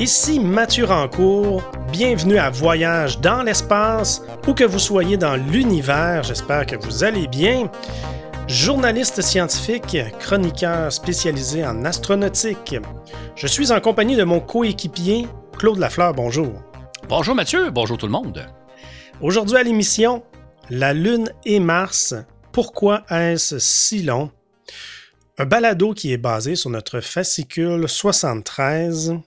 Ici Mathieu Rancourt, bienvenue à Voyage dans l'espace, où que vous soyez dans l'univers, j'espère que vous allez bien. Journaliste scientifique, chroniqueur spécialisé en astronautique. Je suis en compagnie de mon coéquipier, Claude Lafleur, bonjour. Bonjour Mathieu, bonjour tout le monde. Aujourd'hui à l'émission, la Lune et Mars, pourquoi est-ce si long? Un balado qui est basé sur notre fascicule 73.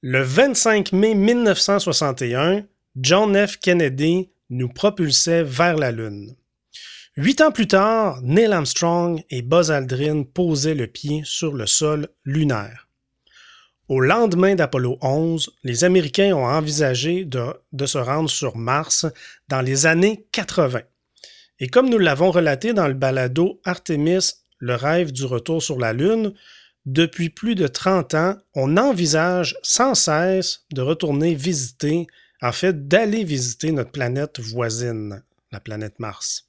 Le 25 mai 1961, John F. Kennedy nous propulsait vers la Lune. Huit ans plus tard, Neil Armstrong et Buzz Aldrin posaient le pied sur le sol lunaire. Au lendemain d'Apollo 11, les Américains ont envisagé de, de, se rendre sur Mars dans les années 80. Et comme nous l'avons relaté dans le balado Artemis, le rêve du retour sur la Lune, depuis plus de 30 ans, on envisage sans cesse de retourner visiter, en fait d'aller visiter notre planète voisine, la planète Mars.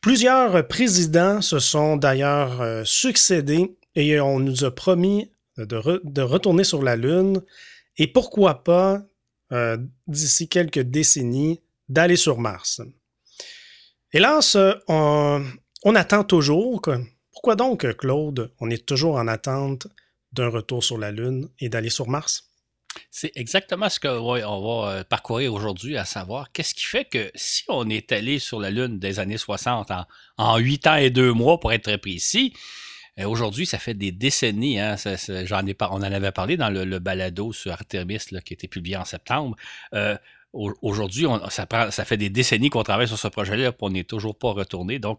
Plusieurs présidents se sont d'ailleurs euh, succédés et on nous a promis de, re de, retourner sur la Lune et pourquoi pas, euh, d'ici quelques décennies, d'aller sur Mars. Hélas, on, on attend toujours. Quoi. Pourquoi donc, Claude, on est toujours en attente d'un retour sur la Lune et d'aller sur Mars? C'est exactement ce va, on va euh, parcourir aujourd'hui, à savoir qu'est-ce qui fait que si on est allé sur la Lune des années 60 en, huit ans et deux mois, pour être très précis, euh, aujourd'hui, ça fait des décennies, hein, on en avait parlé dans le, balado sur Artemis qui a été publié en septembre. Euh, aujourd'hui, ça, ça fait des décennies qu'on travaille sur ce projet-là, et on n'est toujours pas retourné. Donc,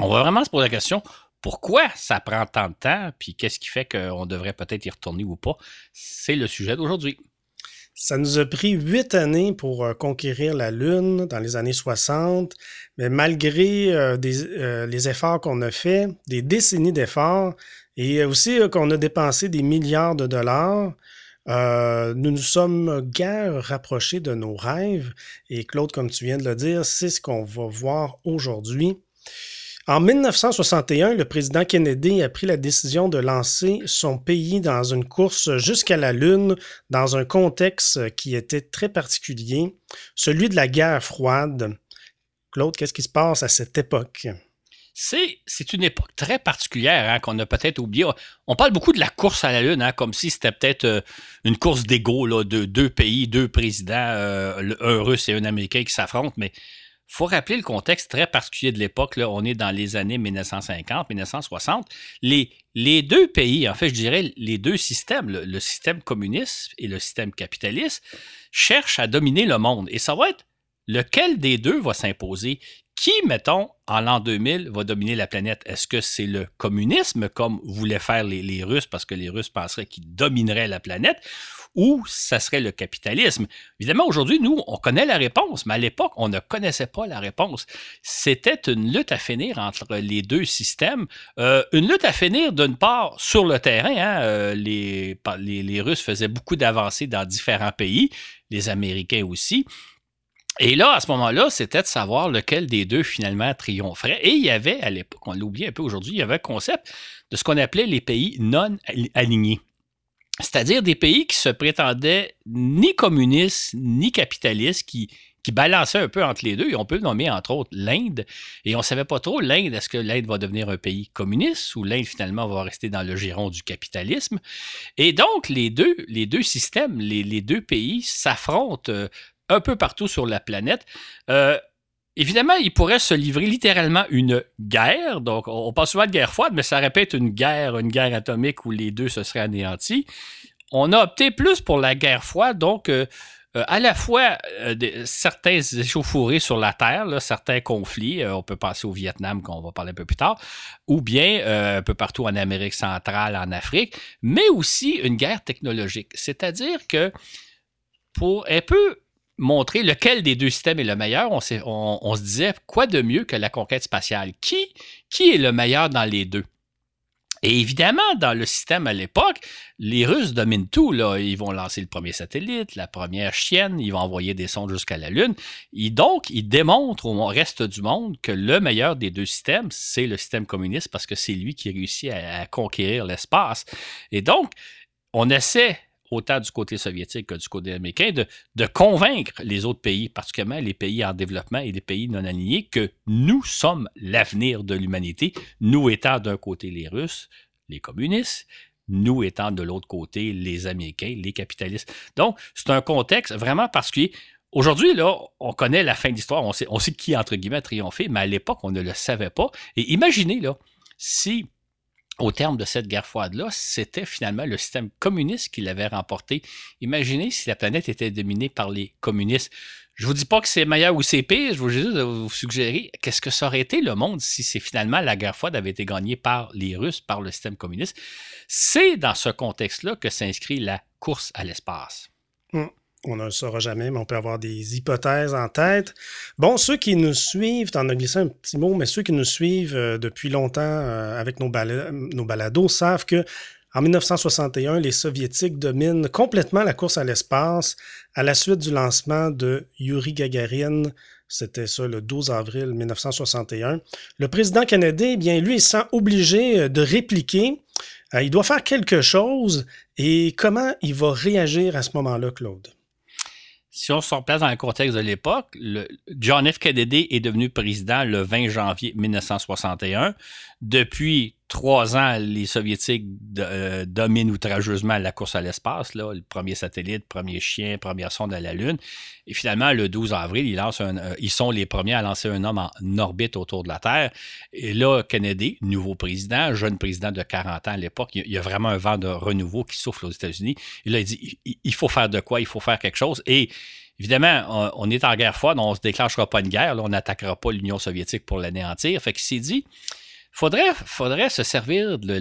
on va vraiment se poser la question pourquoi ça prend tant de temps, puis qu'est-ce qui fait qu'on devrait peut-être y retourner ou pas? C'est le sujet d'aujourd'hui. Ça nous a pris huit années pour euh, conquérir la Lune dans les années 60, mais malgré euh, euh, les efforts qu'on a faits, des décennies d'efforts, et aussi qu'on a dépensé des milliards de dollars, nous nous sommes guère rapprochés de nos rêves. Et Claude, comme tu viens de le dire, c'est ce qu'on va voir aujourd'hui. En 1961, le président Kennedy a pris la décision de lancer son pays dans une course jusqu'à la Lune dans un contexte qui était très particulier, celui de la guerre froide. Claude, qu'est-ce qui se passe à cette époque? C'est une époque très particulière hein, qu'on a peut-être oublié. On parle beaucoup de la course à la Lune, hein, comme si c'était peut-être euh, une course d'ego de deux pays, deux présidents, euh, un russe et un américain qui s'affrontent, mais faut rappeler le contexte très particulier de l'époque. On est dans les années 1950, 1960. Les, deux pays, en fait, je dirais les deux systèmes, le, le, système communiste et le système capitaliste, cherchent à dominer le monde. Et ça va être lequel des deux va s'imposer? Qui, mettons, en l'an 2000, va dominer la planète? Est-ce que c'est le communisme, comme voulaient faire les, les Russes, parce que les Russes penseraient qu'ils domineraient la planète, ou ça serait le capitalisme? Évidemment, aujourd'hui, nous, on connaît la réponse, mais à l'époque, on ne connaissait pas la réponse. C'était une lutte à finir entre les deux systèmes. Euh, une lutte à finir, d'une part, sur le terrain. Hein, euh, les, les, les Russes faisaient beaucoup d'avancées dans différents pays, les Américains aussi. Et là, à ce moment-là, c'était de savoir lequel des deux finalement triompherait. Et il y avait, à l'époque, on l'oublie un peu aujourd'hui, il y avait un concept de ce qu'on appelait les pays non alignés. C'est-à-dire des pays qui se prétendaient ni communistes ni capitalistes, qui, balançaient un peu entre les deux. Et on peut nommer entre autres l'Inde. Et on ne savait pas trop, l'Inde, est-ce que l'Inde va devenir un pays communiste ou l'Inde finalement va rester dans le giron du capitalisme? Et donc, les deux, systèmes, les, les deux pays s'affrontent euh, un peu partout sur la planète. Euh, évidemment, il pourrait se livrer littéralement une guerre. Donc, on parle souvent de guerre froide, mais ça répète une guerre, une guerre atomique où les deux se seraient anéantis. On a opté plus pour la guerre froide, donc euh, euh, à la fois euh, certains échauffourées sur la Terre, certains conflits, on peut penser au Vietnam, qu'on va parler un peu plus tard, ou bien un peu partout en Amérique centrale, en Afrique, mais aussi une guerre technologique. C'est-à-dire que pour un peu montrer lequel des deux systèmes est le meilleur, on, se disait quoi de mieux que la conquête spatiale? Qui, qui est le meilleur dans les deux? Et évidemment, dans le système à l'époque, les Russes dominent tout. Là. Ils vont lancer le premier satellite, la première chienne, ils vont envoyer des sondes jusqu'à la Lune. Et donc, ils démontrent au reste du monde que le meilleur des deux systèmes, c'est le système communiste parce que c'est lui qui réussit à conquérir l'espace. Et donc, on essaie autant du côté soviétique que du côté américain, de, de convaincre les autres pays, particulièrement les pays en développement et les pays non alignés, que nous sommes l'avenir de l'humanité, nous étant d'un côté les Russes, les communistes, nous étant de l'autre côté les Américains, les capitalistes. Donc, c'est un contexte vraiment particulier. Aujourd'hui, là, on connaît la fin de l'histoire, on sait, on sait qui, entre guillemets, a triomphé, mais à l'époque, on ne le savait pas. Et imaginez, là, si au terme de cette guerre froide-là, c'était finalement le système communiste qui l'avait remporté. Imaginez si la planète était dominée par les communistes. Je vous dis pas que c'est meilleur ou c'est pire, je vous juste vous suggérer qu'est-ce que ça aurait été le monde si c'est finalement la guerre froide avait été gagnée par les Russes, par le système communiste. C'est dans ce contexte-là que s'inscrit la course à l'espace. Hum on ne le saura jamais, mais on peut avoir des hypothèses en tête. Bon, ceux qui nous suivent, en as glissé un petit mot, mais ceux qui nous suivent euh, depuis longtemps euh, avec nos, nos, balados savent que en 1961, les Soviétiques dominent complètement la course à l'espace à la suite du lancement de Yuri Gagarin. C'était ça le 12 avril 1961. Le président canadien, eh bien, lui, il sent obligé euh, de répliquer. il doit faire quelque chose. Et comment il va réagir à ce moment-là, Claude? Si on se replace dans le contexte de l'époque, John F. Kennedy est devenu président le 20 janvier 1961. Depuis trois ans, les Soviétiques euh, dominent outrageusement la course à l'espace. Le premier satellite, premier chien, première sonde à la Lune. Et finalement, le 12 avril, ils, lancent euh, ils sont les premiers à lancer un homme en orbite autour de la Terre. Et là, Kennedy, nouveau président, jeune président de 40 ans à l'époque, il y a vraiment un vent de renouveau qui souffle aux États-Unis. Là, il dit il faut faire de quoi Il faut faire quelque chose. Et Évidemment, on, est en guerre froide, on ne se déclenchera pas une guerre, on n'attaquera pas l'Union soviétique pour l'anéantir. Fait qu'il s'est dit, faudrait, faudrait se servir de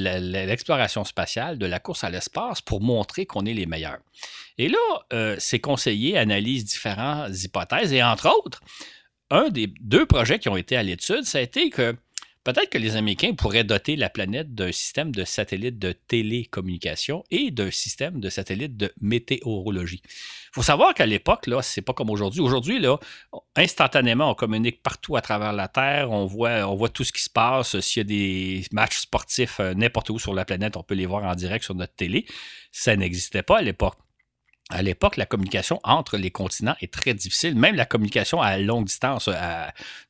l'exploration spatiale, de la course à l'espace pour montrer qu'on est les meilleurs. Et là, euh, ces conseillers analysent différentes hypothèses et entre autres, un des deux projets qui ont été à l'étude, ça a été que Peut-être que les Américains pourraient doter la planète d'un système de satellites de télécommunication et d'un système de satellites de météorologie. Il faut savoir qu'à l'époque, là, c'est pas comme aujourd'hui. Aujourd'hui, instantanément, on communique partout à travers la Terre. On voit, on voit tout ce qui se passe. S'il y a des matchs sportifs euh, n'importe où sur la planète, on peut les voir en direct sur notre télé. Ça n'existait pas à l'époque à l'époque, la communication entre les continents est très difficile. Même la communication à longue distance. Euh,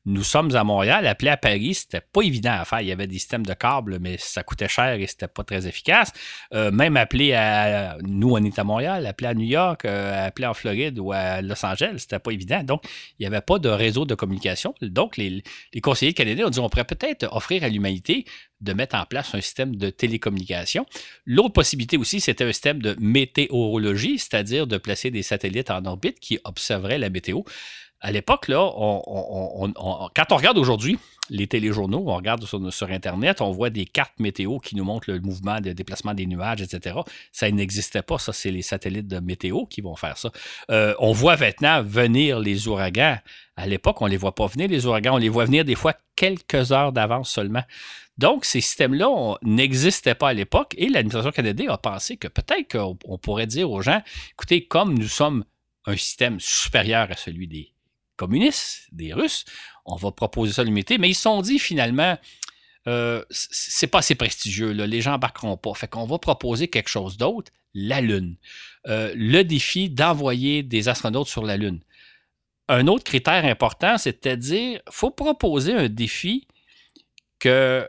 nous sommes à Montréal, appeler à Paris, c'était pas évident à faire. Il y avait des systèmes de câbles, mais ça coûtait cher et c'était pas très efficace. Euh, même appeler à nous, on est à Montréal, appeler à New York, euh, appeler en Floride ou à Los Angeles, c'était pas évident. Donc, il n'y avait pas de réseau de communication. Donc, les, les conseillers canadiens ont dit on pourrait peut-être offrir à l'humanité de mettre en place un système de télécommunication. L'autre possibilité aussi, c'était un système de météorologie, c'est-à-dire de placer des satellites en orbite qui observeraient la météo. À l'époque, là, quand on regarde aujourd'hui les téléjournaux, on regarde sur, Internet, on voit des cartes météo qui nous montrent le mouvement de déplacement des nuages, etc. Ça n'existait pas, ça, c'est les satellites de météo qui vont faire ça. Euh, on voit maintenant venir les ouragans. À l'époque, on ne les voit pas venir, les ouragans, on les voit venir des fois quelques heures d'avance seulement. Donc, ces systèmes-là n'existaient pas à l'époque et l'administration canadienne a pensé que peut-être qu'on pourrait dire aux gens, écoutez, comme nous sommes un système supérieur à celui des communistes, des Russes, on va proposer ça à l'humanité, mais ils se sont dit finalement, euh, c'est pas assez prestigieux, les gens embarqueront pas. Fait qu'on va proposer quelque chose d'autre, la Lune. Euh, le défi d'envoyer des astronautes sur la Lune. Un autre critère important, c'est-à-dire, faut proposer un défi que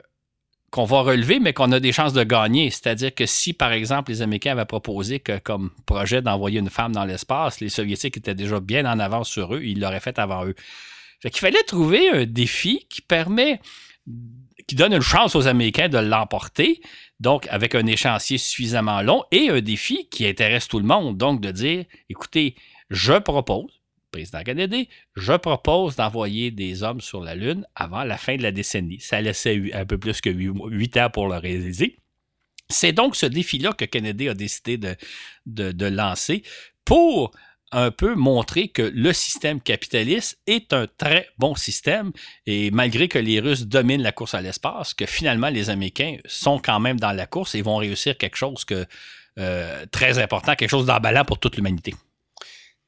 qu'on va relever, mais qu'on a des chances de gagner. C'est-à-dire que si, par exemple, les Américains avaient proposé comme projet d'envoyer une femme dans l'espace, les Soviétiques étaient déjà bien en avance sur eux, ils l'auraient fait avant eux. Fait qu'il fallait trouver un défi qui permet, qui donne une chance aux Américains de l'emporter, donc avec un échéancier suffisamment long, et un défi qui intéresse tout le monde, donc de dire, écoutez, je propose, président Kennedy, je propose d'envoyer des hommes sur la Lune avant la fin de la décennie. Ça laissait un peu plus que huit ans pour le réaliser. C'est donc ce défi-là que Kennedy a décidé de, de, lancer pour un peu montrer que le système capitaliste est un très bon système et malgré que les Russes dominent la course à l'espace, que finalement les Américains sont quand même dans la course et vont réussir quelque chose que euh, très important, quelque chose d'emballant pour toute l'humanité.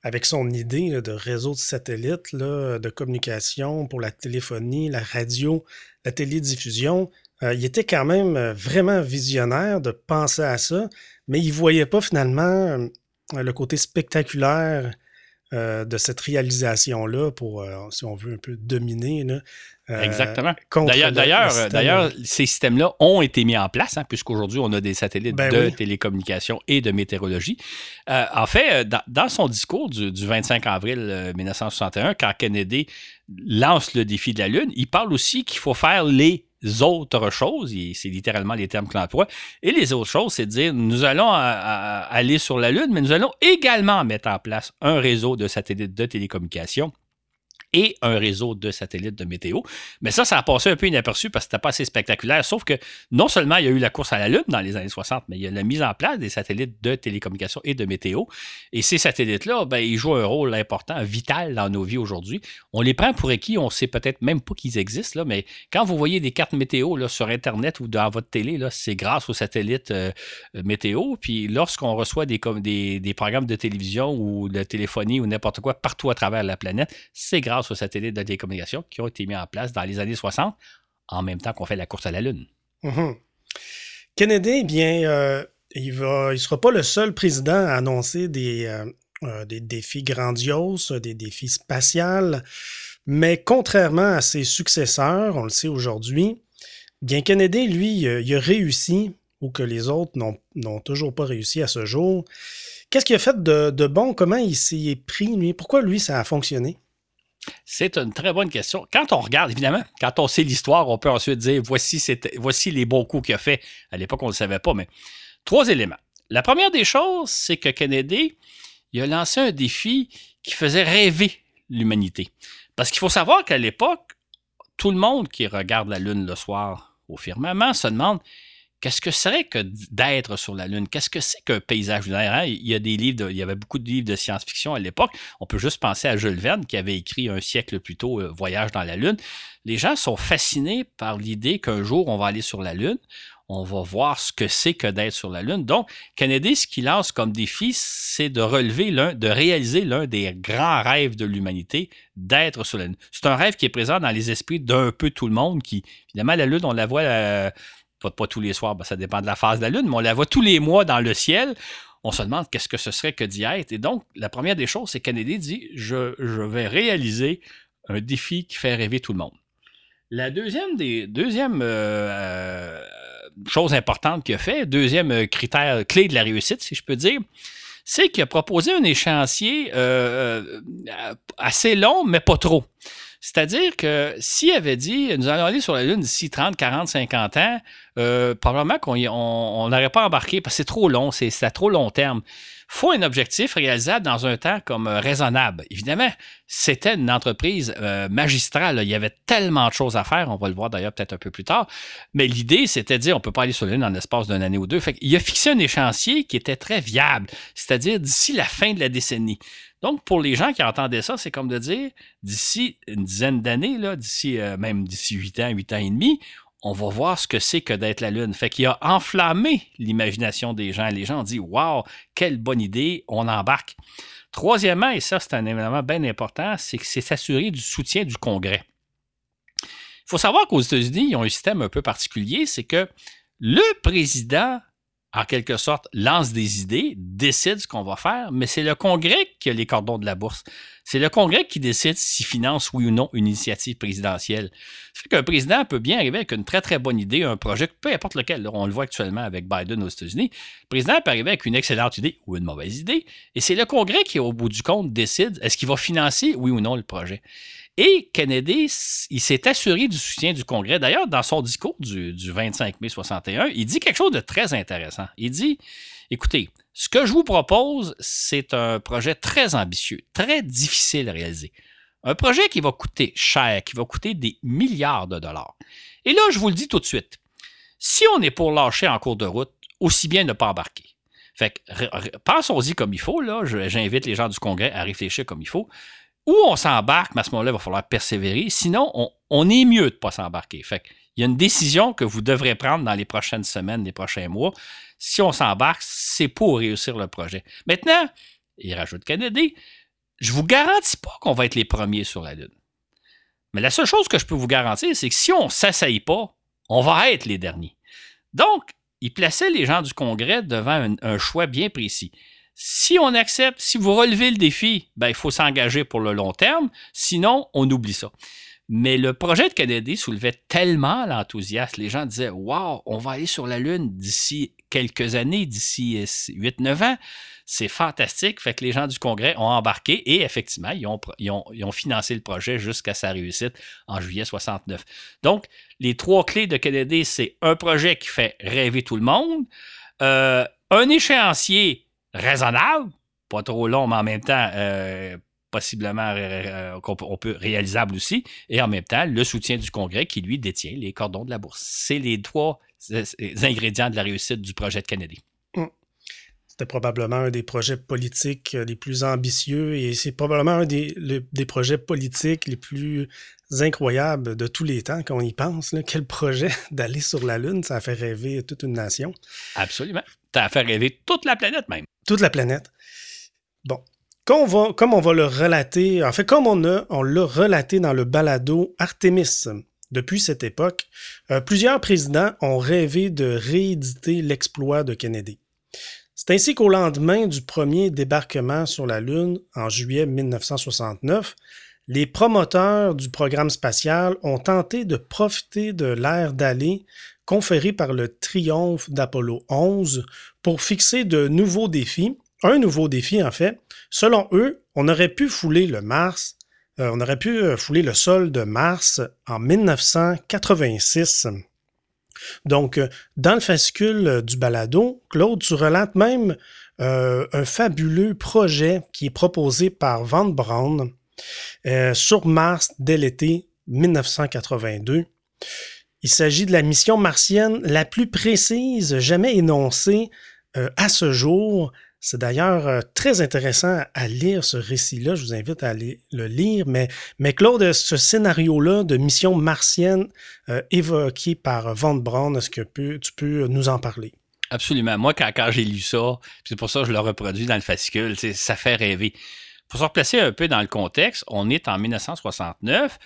Avec son idée de réseau de satellites, de communication pour la téléphonie, la radio, la télédiffusion, il était quand même vraiment visionnaire de penser à ça, mais il ne voyait pas finalement le côté spectaculaire de cette réalisation-là pour, si on veut, un peu dominer euh, Exactement. D'ailleurs, d'ailleurs, ces systèmes-là ont été mis en place, hein, puisqu'aujourd'hui, on a des satellites ben de télécommunications et de météorologie. Euh, en fait, euh, dans, son discours du, 25 avril 1961, quand Kennedy lance le défi de la Lune, il parle aussi qu'il faut faire les autres choses, c'est littéralement les termes que l'emploi, et les autres choses, c'est de dire, nous allons aller sur la Lune, mais nous allons également mettre en place un réseau de satellites de télécommunications et un réseau de satellites de météo. Mais ça, ça a passé un peu inaperçu parce que c'était pas assez spectaculaire. Sauf que non seulement il y a eu la course à la Lune dans les années 60, mais il y a la mise en place des satellites de télécommunications et de météo. Et ces satellites-là, ben, ils jouent un rôle important, vital dans nos vies aujourd'hui. On les prend pour acquis, on sait peut-être même pas qu'ils existent, là, mais quand vous voyez des cartes météo là, sur Internet ou dans votre télé, c'est grâce aux satellites euh, météo. Puis lorsqu'on reçoit des, des, programmes de télévision ou de téléphonie ou n'importe quoi partout à travers la planète, c'est grâce aux satellites de télécommunication qui ont été mis en place dans les années 60, en même temps qu'on fait la course à la Lune. Mhm. Kennedy, eh bien, euh, il ne il sera pas le seul président à annoncer des, euh, euh, des défis grandioses, des défis spatials, mais contrairement à ses successeurs, on le sait aujourd'hui, bien Kennedy, lui, il a réussi, ou que les autres n'ont toujours pas réussi à ce jour. Qu'est-ce qu'il a fait de, de bon? Comment il s'y est pris, lui? Pourquoi lui, ça a fonctionné? C'est une très bonne question. Quand on regarde, évidemment, quand on sait l'histoire, on peut ensuite dire voici, les bons coups qu'il a fait. À l'époque, on ne le savait pas, mais trois éléments. La première des choses, c'est que Kennedy, a lancé un défi qui faisait rêver l'humanité. Parce qu'il faut savoir qu'à l'époque, tout le monde qui regarde la Lune le soir au firmament se demande Qu'est-ce que serait que d'être sur la Lune? Qu'est-ce que c'est qu'un paysage lunaire? Hein? Il y a des livres, il y avait beaucoup de livres de science-fiction à l'époque. On peut juste penser à Jules Verne qui avait écrit un siècle plus tôt euh, Voyage dans la Lune. Les gens sont fascinés par l'idée qu'un jour on va aller sur la Lune. On va voir ce que c'est que d'être sur la Lune. Donc, Kennedy, ce qu'il lance comme défi, c'est de relever l'un, de réaliser l'un des grands rêves de l'humanité, d'être sur la Lune. C'est un rêve qui est présent dans les esprits d'un peu tout le monde qui, évidemment, la Lune, on la voit euh, pas, tous les soirs, ben, ça dépend de la phase de la Lune, mais on la voit tous les mois dans le ciel. On se demande qu'est-ce que ce serait que d'y être. Et donc, la première des choses, c'est Kennedy dit je, vais réaliser un défi qui fait rêver tout le monde. La deuxième des deuxième euh, euh, chose importante qu'il a fait, deuxième euh, critère clé de la réussite, si je peux dire, c'est qu'il a proposé un échéancier assez long, mais pas trop. C'est-à-dire que s'il avait dit nous allons aller sur la Lune d'ici 30, 40, 50 ans, euh, probablement qu'on n'aurait pas embarqué parce que c'est trop long, c'est à trop long terme. faut un objectif réalisable dans un temps comme euh, raisonnable. Évidemment, c'était une entreprise euh, magistrale. Il y avait tellement de choses à faire. On va le voir d'ailleurs peut-être un peu plus tard. Mais l'idée, c'était de dire on ne peut pas aller sur la Lune en l'espace d'une année ou deux. Il a fixé un échéancier qui était très viable, c'est-à-dire d'ici la fin de la décennie. Donc, pour les gens qui entendaient ça, c'est comme de dire, d'ici une dizaine d'années, d'ici euh, même d'ici huit ans, huit ans et demi, on va voir ce que c'est que d'être la Lune. Fait qu'il a enflammé l'imagination des gens. Les gens ont dit Waouh, quelle bonne idée, on embarque. Troisièmement, et ça, c'est un élément bien important, c'est que c'est s'assurer du soutien du Congrès. Il faut savoir qu'aux États-Unis, ils ont un système un peu particulier, c'est que le président en quelque sorte, lance des idées, décide ce qu'on va faire, mais c'est le Congrès qui a les cordons de la bourse. C'est le Congrès qui décide s'il finance oui ou non une initiative présidentielle. Ça fait qu'un président peut bien arriver avec une très très bonne idée, un projet, peu importe lequel. on le voit actuellement avec Biden aux États-Unis. Le président peut arriver avec une excellente idée ou une mauvaise idée, et c'est le Congrès qui, au bout du compte, décide est-ce qu'il va financer oui ou non le projet. Et Kennedy, il s'est assuré du soutien du Congrès. D'ailleurs, dans son discours du, 25 mai 61, il dit quelque chose de très intéressant. Il dit, écoutez, ce que je vous propose, c'est un projet très ambitieux, très difficile à réaliser. Un projet qui va coûter cher, qui va coûter des milliards de dollars. Et là, je vous le dis tout de suite, si on est pour lâcher en cours de route, aussi bien ne pas embarquer. Fait que, pensons-y comme il faut, là. J'invite les gens du Congrès à réfléchir comme il faut ou on s'embarque, mais à ce moment-là, il va falloir persévérer. Sinon, on, est mieux de ne pas s'embarquer. Fait il y a une décision que vous devrez prendre dans les prochaines semaines, les prochains mois. Si on s'embarque, c'est pour réussir le projet. Maintenant, il rajoute Kennedy, je ne vous garantis pas qu'on va être les premiers sur la Lune. Mais la seule chose que je peux vous garantir, c'est que si on ne s'essaye pas, on va être les derniers. Donc, il plaçait les gens du Congrès devant un, choix bien précis. Si on accepte, si vous relevez le défi, ben, il faut s'engager pour le long terme, sinon on oublie ça. Mais le projet de Kennedy soulevait tellement l'enthousiasme. Les gens disaient Waouh, on va aller sur la Lune d'ici quelques années, d'ici 8-9 ans. C'est fantastique. Fait que les gens du Congrès ont embarqué et effectivement, ils ont, ont, financé le projet jusqu'à sa réussite en juillet 69. Donc, les trois clés de Kennedy, c'est un projet qui fait rêver tout le monde, euh, un échéancier raisonnable, pas trop long, mais en même temps euh, possiblement euh, réalisable aussi, et en même temps le soutien du Congrès qui lui détient les cordons de la bourse. C'est les trois ingrédients de la réussite du projet de Kennedy. Hum. C'était probablement un des projets politiques les plus ambitieux et c'est probablement un des, des, projets politiques les plus incroyables de tous les temps quand on y pense. Quel projet d'aller sur la Lune, ça a fait rêver toute une nation. Absolument. Ça a fait rêver toute la planète même. Toute la planète. Bon, comme on, va, comme on va le relater, en fait, comme on, a, on l'a relaté dans le balado Artemis, depuis cette époque, euh, plusieurs présidents ont rêvé de rééditer l'exploit de Kennedy. C'est ainsi qu'au lendemain du premier débarquement sur la Lune, en juillet 1969, les promoteurs du programme spatial ont tenté de profiter de l'ère d'aller conféré par le triomphe d'Apollo 11 pour fixer de nouveaux défis. Un nouveau défi, en fait. Selon eux, on aurait pu fouler le Mars euh, on aurait pu euh, fouler le sol de Mars en 1986. Donc, euh, dans le fascicule du balado, Claude, tu relates même un fabuleux projet qui est proposé par Van Braun sur Mars dès l'été 1982. Il s'agit de la mission martienne la plus précise jamais énoncée à ce jour c'est d'ailleurs euh, très intéressant à lire ce récit-là. Je vous invite à aller le lire. Mais, mais Claude, ce scénario-là de mission martienne euh, évoqué par Van Braun, est-ce que tu peux nous en parler? Absolument. Moi, quand, j'ai lu ça, c'est pour ça que je le reproduis dans le fascicule, ça fait rêver. Pour se replacer un peu dans le contexte, on est en 1969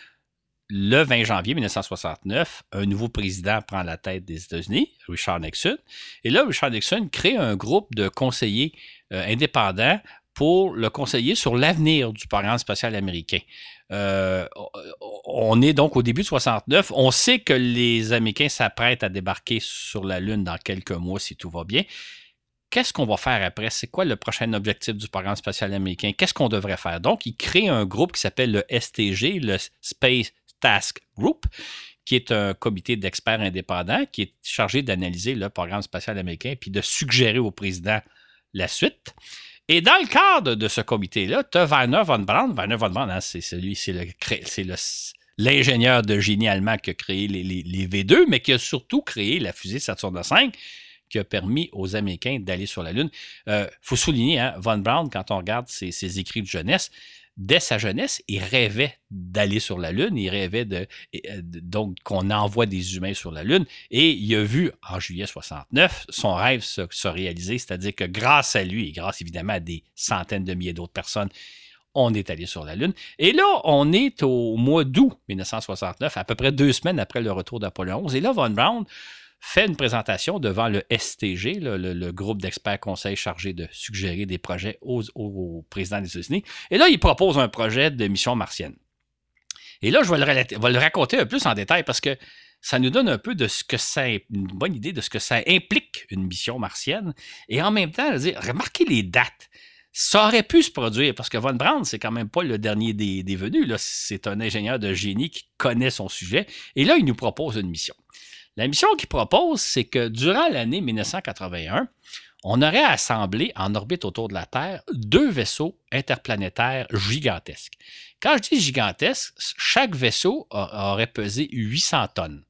le 20 janvier 1969, un nouveau président prend la tête des États-Unis, Richard Nixon. Et là, Richard Nixon crée un groupe de conseillers euh, indépendants pour le conseiller sur l'avenir du programme spatial américain. Euh, on est donc au début de 69. On sait que les Américains s'apprêtent à débarquer sur la Lune dans quelques mois si tout va bien. Qu'est-ce qu'on va faire après? C'est quoi le prochain objectif du programme spatial américain? Qu'est-ce qu'on devrait faire? Donc, il crée un groupe qui s'appelle le STG, le Space Task Group, qui est un comité d'experts indépendants qui est chargé d'analyser le programme spatial américain puis de suggérer au président la suite. Et dans le cadre de ce comité-là, tu as Werner von Braun. Werner von Braun, hein, c'est celui, c'est l'ingénieur de génie allemand qui a créé les, V2, mais qui a surtout créé la fusée Saturn V qui a permis aux Américains d'aller sur la Lune. Il euh, faut souligner, hein, Von Braun, quand on regarde ses écrits de jeunesse, dès sa jeunesse, il rêvait d'aller sur la Lune, il rêvait de, euh, donc qu'on envoie des humains sur la Lune, et il a vu en juillet 69 son rêve se, réaliser, c'est-à-dire que grâce à lui, et grâce évidemment à des centaines de milliers d'autres personnes, on est allé sur la Lune. Et là, on est au mois d'août 1969, à peu près deux semaines après le retour d'Apollo 11, et là, Von Braun fait une présentation devant le STG, le, groupe d'experts conseils chargé de suggérer des projets au président des États-Unis. Et là, il propose un projet de mission martienne. Et là, je vais le, raconter un peu plus en détail parce que ça nous donne un peu de ce que ça, une bonne idée de ce que ça implique une mission martienne. Et en même temps, remarquez les dates. Ça aurait pu se produire parce que Von Braun, c'est quand même pas le dernier des, des venus. C'est un ingénieur de génie qui connaît son sujet. Et là, il nous propose une mission. La mission qu'il propose, c'est que durant l'année 1981, on aurait assemblé en orbite autour de la Terre deux vaisseaux interplanétaires gigantesques. Quand je dis gigantesques, chaque vaisseau aurait pesé 800 tonnes.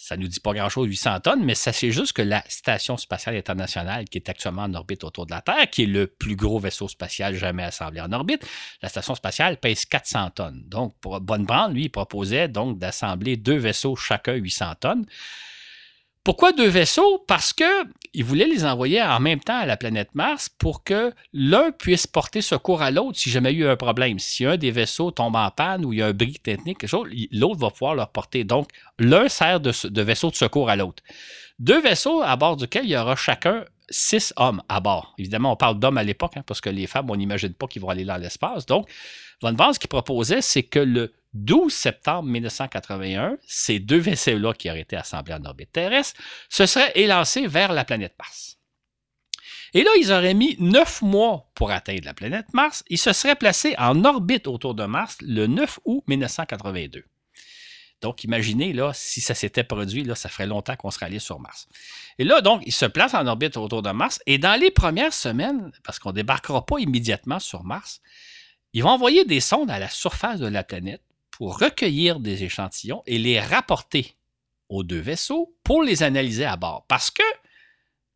Ça ne nous dit pas grand-chose, 800 tonnes, mais sachez juste que la Station spatiale internationale, qui est actuellement en orbite autour de la Terre, qui est le plus gros vaisseau spatial jamais assemblé en orbite, la station spatiale pèse 400 tonnes. Donc, pour Bonne lui, il proposait donc d'assembler deux vaisseaux chacun 800 tonnes Pourquoi deux vaisseaux? Parce qu'ils voulaient les envoyer en même temps à la planète Mars pour que l'un puisse porter secours à l'autre si jamais il y a eu un problème. Si un des vaisseaux tombe en panne ou il y a un bris technique, l'autre va pouvoir leur porter. Donc, l'un sert de, vaisseau de secours à l'autre. Deux vaisseaux à bord duquel il y aura chacun six hommes à bord. Évidemment, on parle d'hommes à l'époque, hein, parce que les femmes, on n'imagine pas qu'ils vont aller dans l'espace. Donc, Von Braun, ce qu'il proposait, c'est que le 12 septembre 1981, ces deux vaisseaux-là qui auraient été assemblés en orbite terrestre se seraient élancés vers la planète Mars. Et là, ils auraient mis neuf mois pour atteindre la planète Mars. Ils se seraient placés en orbite autour de Mars le 9 août 1982. Donc, imaginez, là, si ça s'était produit, là, ça ferait longtemps qu'on serait allé sur Mars. Et là, donc, ils se placent en orbite autour de Mars. Et dans les premières semaines, parce qu'on ne débarquera pas immédiatement sur Mars, ils vont envoyer des sondes à la surface de la planète pour recueillir des échantillons et les rapporter aux deux vaisseaux pour les analyser à bord. Parce que,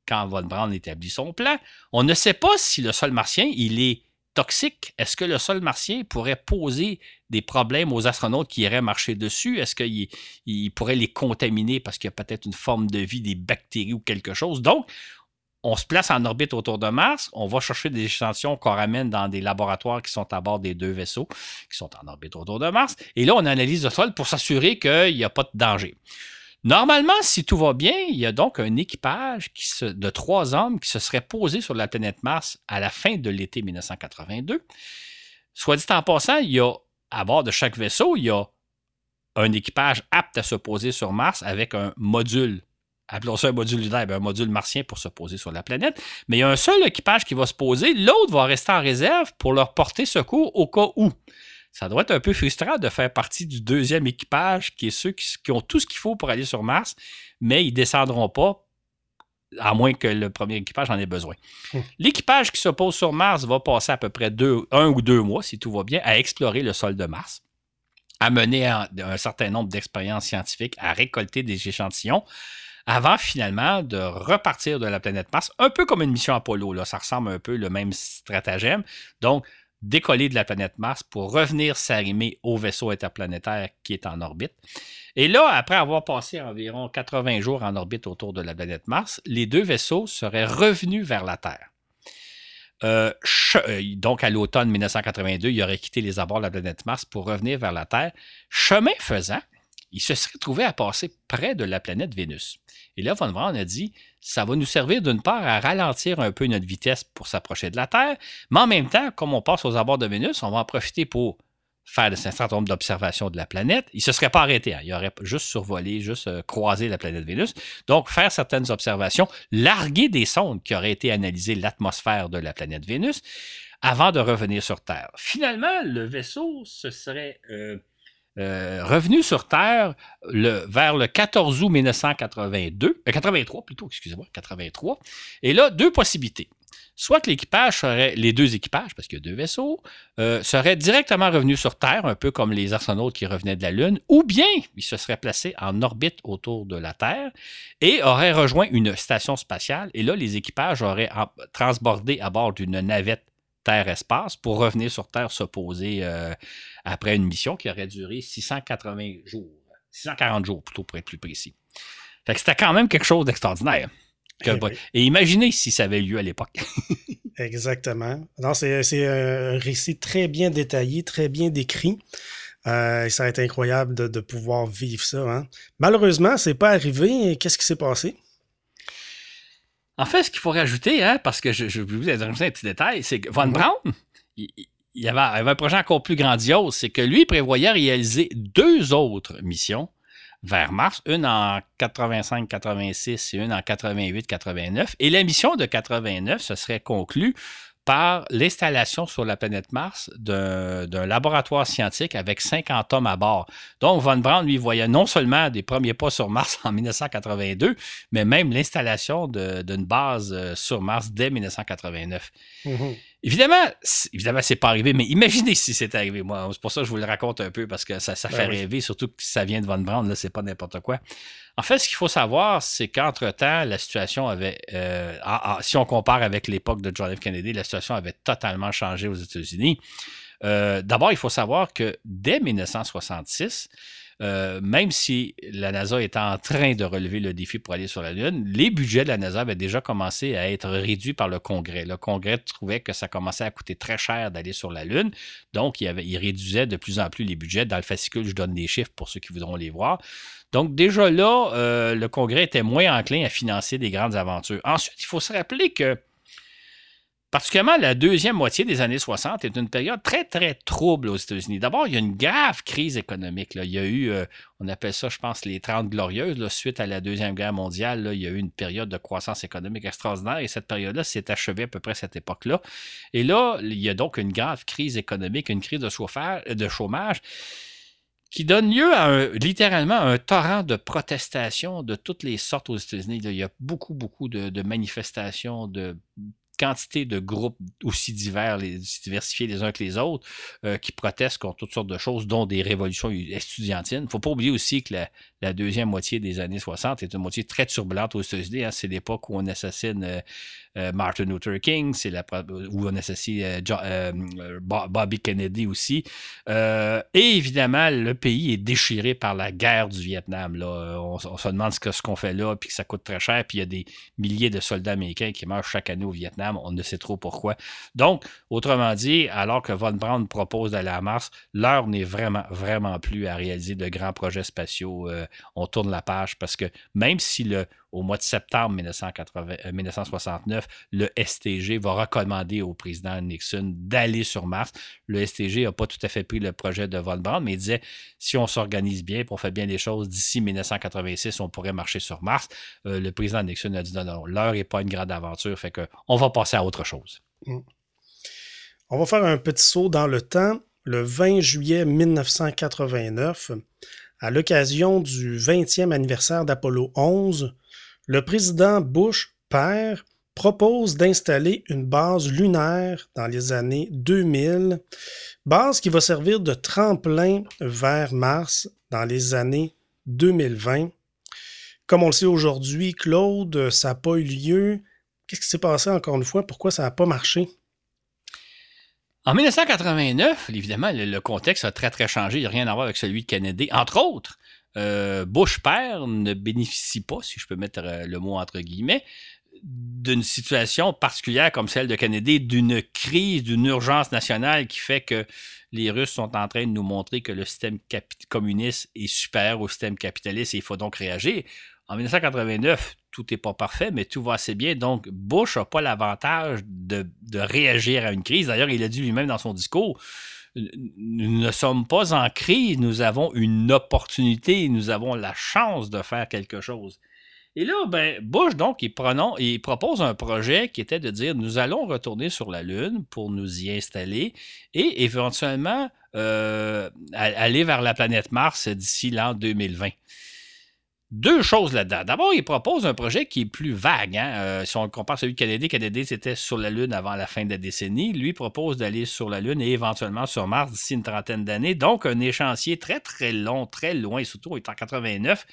quand Von Braun établit son plan, on ne sait pas si le sol martien, il est toxique. Est-ce que le sol martien pourrait poser des problèmes aux astronautes qui iraient marcher dessus? Est-ce qu'il pourrait les contaminer parce qu'il y a peut-être une forme de vie, des bactéries ou quelque chose? Donc, on se place en orbite autour de Mars, on va chercher des échantillons qu'on ramène dans des laboratoires qui sont à bord des deux vaisseaux qui sont en orbite autour de Mars. Et là, on analyse le sol pour s'assurer qu'il n'y a pas de danger. Normalement, si tout va bien, il y a donc un équipage de trois hommes qui se serait posé sur la planète Mars à la fin de l'été 1982. Soit dit en passant, il y a, à bord de chaque vaisseau, il y a un équipage apte à se poser sur Mars avec un module, appelons ça un module lunaire, ben, un module martien pour se poser sur la planète. Mais il y a un seul équipage qui va se poser, l'autre va rester en réserve pour leur porter secours au cas où ça doit être un peu frustrant de faire partie du deuxième équipage, qui est ceux qui, ont tout ce qu'il faut pour aller sur Mars, mais ils ne descendront pas, à moins que le premier équipage en ait besoin. Hmm. L'équipage qui se pose sur Mars va passer à peu près deux, un ou deux mois, si tout va bien, à explorer le sol de Mars, à mener un, un certain nombre d'expériences scientifiques, à récolter des échantillons, avant finalement de repartir de la planète Mars, un peu comme une mission Apollo. Là, ça ressemble un peu le même stratagème. Donc, décoller de la planète Mars pour revenir s'arrimer au vaisseau interplanétaire qui est en orbite. Et là, après avoir passé environ 80 jours en orbite autour de la planète Mars, les deux vaisseaux seraient revenus vers la Terre. Euh, euh, donc, à l'automne 1982, il aurait quitté les abords de la planète Mars pour revenir vers la Terre. Chemin faisant, il se serait trouvé à passer près de la planète Vénus. Et là, Von Braun a dit, ça va nous servir d'une part à ralentir un peu notre vitesse pour s'approcher de la Terre, mais en même temps, comme on passe aux abords de Vénus, on va en profiter pour faire un certain nombre d'observations de la planète. Il ne se serait pas arrêté. Hein. Il aurait juste survolé, juste euh, croisé la planète Vénus. Donc, faire certaines observations, larguer des sondes qui auraient été analyser l'atmosphère de la planète Vénus avant de revenir sur Terre. Finalement, le vaisseau se serait euh, euh, revenu sur Terre vers le 14 août 1982, 83 euh, plutôt, excusez-moi, 83. Et là, deux possibilités. Soit que l'équipage serait, les deux équipages, parce qu'il y a deux vaisseaux, euh, seraient directement revenus sur Terre, un peu comme les astronautes qui revenaient de la Lune, ou bien ils se seraient placés en orbite autour de la Terre et auraient rejoint une station spatiale. Et là, les équipages auraient transbordé à bord d'une navette Terre-Espace pour revenir sur Terre se poser après une mission qui aurait duré 680 jours. 640 jours, plutôt, pour être plus précis. Fait que c'était quand même quelque chose d'extraordinaire. Eh et imaginez si ça avait lieu à l'époque. Exactement. Non, c'est un récit très bien détaillé, très bien décrit. Euh, ça a été incroyable de, pouvoir vivre ça. Hein. Malheureusement, c'est pas arrivé. Qu'est-ce qui s'est passé? En fait, ce qu'il faut rajouter, hein, parce que je, je vous ai un petit détail, c'est que Von mm-hmm. Braun, il y, avait, un projet encore plus grandiose, c'est que lui prévoyait réaliser deux autres missions vers Mars, une en 85-86 et une en 88-89. Et la mission de 89 se serait conclue par l'installation sur la planète Mars d'un laboratoire scientifique avec 50 hommes à bord. Donc, Von Braun, lui, voyait non seulement des premiers pas sur Mars en 1982, mais même l'installation d'une base euh, sur Mars dès 1989. Évidemment, évidemment, c'est pas arrivé, mais imaginez si c'était arrivé. Moi, c'est pour ça que je vous le raconte un peu parce que ça, ça ben fait rêver, surtout que ça vient de Von Braun, là, c'est pas n'importe quoi. En fait, ce qu'il faut savoir, c'est qu'entre-temps, la situation avait, euh, si on compare avec l'époque de John F. Kennedy, la situation avait totalement changé aux États-Unis. Euh, d'abord, il faut savoir que dès 1966, euh, même si la NASA est en train de relever le défi pour aller sur la Lune, les budgets de la NASA avaient déjà commencé à être réduits par le Congrès. Le Congrès trouvait que ça commençait à coûter très cher d'aller sur la Lune, donc il réduisait de plus en plus les budgets. Dans le fascicule, je donne des chiffres pour ceux qui voudront les voir. Donc déjà là, euh, le Congrès était moins enclin à financer des grandes aventures. Ensuite, il faut se rappeler que Particulièrement la deuxième moitié des années 60 est une période très, très trouble aux États-Unis. D'abord, il y a une grave crise économique. Il y a eu, euh, on appelle ça, je pense, les 30 glorieuses. suite à la Deuxième Guerre mondiale, il y a eu une période de croissance économique extraordinaire et cette période-là s'est achevée à peu près à cette époque-là. Et là, il y a donc une grave crise économique, une crise de, de chômage qui donne lieu à littéralement un torrent de protestations de toutes les sortes aux États-Unis. Il y a beaucoup, beaucoup de, de manifestations, de quantité de groupes aussi divers, les, diversifiés les uns que les autres, euh, qui protestent contre toutes sortes de choses, dont des révolutions estudiantines. Il ne faut pas oublier aussi que la, deuxième moitié des années 60 est une moitié très turbulente aux États-Unis. Hein. C'est l'époque où on assassine euh, euh, Martin Luther King, c'est la où on assassine Bobby Kennedy aussi. et évidemment, le pays est déchiré par la guerre du Vietnam. Là. On, se demande ce qu'on fait là, puis que ça coûte très cher, puis il y a des milliers de soldats américains qui meurent chaque année au Vietnam. On ne sait trop pourquoi. Donc, autrement dit, alors que Von Braun propose d'aller à Mars, l'heure n'est vraiment, vraiment plus à réaliser de grands projets spatiaux. on tourne la page parce que même si le au mois de septembre 1969, euh, le STG va recommander au président Nixon d'aller sur Mars. Le STG n'a pas tout à fait pris le projet de Von Braun, mais il disait si on s'organise bien, on fait bien les choses, d'ici 1986, on pourrait marcher sur Mars. Euh, le président Nixon a dit non, non, l'heure n'est pas une grande aventure, fait que on va passer à autre chose. Mm. On va faire un petit saut dans le temps. Le 20 juillet 1989, à l'occasion du 20e anniversaire d'Apollo 11, le président Bush, père, propose d'installer une base lunaire dans les années 2000, base qui va servir de tremplin vers Mars dans les années 2020. Comme on le sait aujourd'hui, Claude, ça n'a pas eu lieu. Qu'est-ce qui s'est passé encore une fois? Pourquoi ça n'a pas marché? En 1989, évidemment, le, contexte a très, très changé. Il n'y a rien à voir avec celui de Kennedy. Entre autres, euh, Bush père ne bénéficie pas, si je peux mettre euh, le mot entre guillemets, d'une situation particulière comme celle de Kennedy, d'une crise, d'une urgence nationale qui fait que les Russes sont en train de nous montrer que le système communiste est supérieur au système capitaliste et il faut donc réagir. En 1989, tout n'est pas parfait, mais tout va assez bien. Donc, Bush n'a pas l'avantage de, de, réagir à une crise. D'ailleurs, il a dit lui-même dans son discours, nous ne sommes pas en crise, nous avons une opportunité, nous avons la chance de faire quelque chose. Et là, ben, Bush, donc, il, il, propose un projet qui était de dire nous allons retourner sur la Lune pour nous y installer et éventuellement euh, aller vers la planète Mars d'ici l'an 2020 deux choses là-dedans. D'abord, il propose un projet qui est plus vague. Hein. Euh, si on compare celui de Kennedy, Kennedy c'était sur la Lune avant la fin de la décennie. Lui propose d'aller sur la Lune et éventuellement sur Mars d'ici une trentaine d'années. Donc, un échéancier très, très long, très loin, surtout est en 89.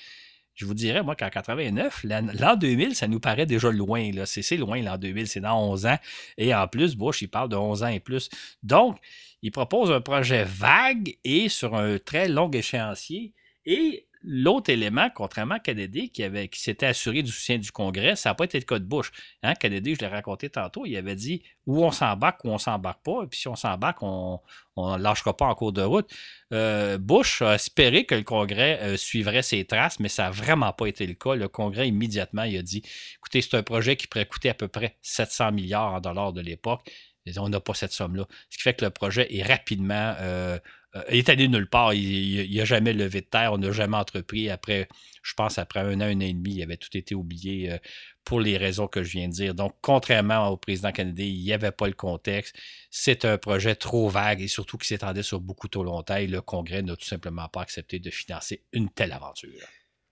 Je vous dirais, moi, qu'en 89, l'an 2000, ça nous paraît déjà loin. C'est loin, l'an 2000, c'est dans 11 ans. Et en plus, Bush, il parle de 11 ans et plus. Donc, il propose un projet vague et sur un très long échéancier. Et L'autre élément, contrairement à Kennedy, qui, s'était assuré du soutien du Congrès, ça n'a pas été le cas de Bush. Hein? Kennedy, je l'ai raconté tantôt, il avait dit où on s'embarque ou on s'embarque pas, et puis si on s'embarque, on ne lâchera pas en cours de route. Euh, Bush a espéré que le Congrès euh, suivrait ses traces, mais ça n'a vraiment pas été le cas. Le Congrès, immédiatement, il a dit écoutez, c'est un projet qui pourrait coûter à peu près 700 milliards en dollars de l'époque. On n'a pas cette somme-là. Ce qui fait que le projet est rapidement euh, euh, il est allé nulle part. Il n'a jamais levé de terre. On n'a jamais entrepris. Après, je pense, après un an, un an et demi, il avait tout été oublié euh, pour les raisons que je viens de dire. Donc, contrairement au président canadien, il n'y avait pas le contexte. C'est un projet trop vague et surtout qui s'étendait sur beaucoup trop longtemps. Et le Congrès n'a tout simplement pas accepté de financer une telle aventure.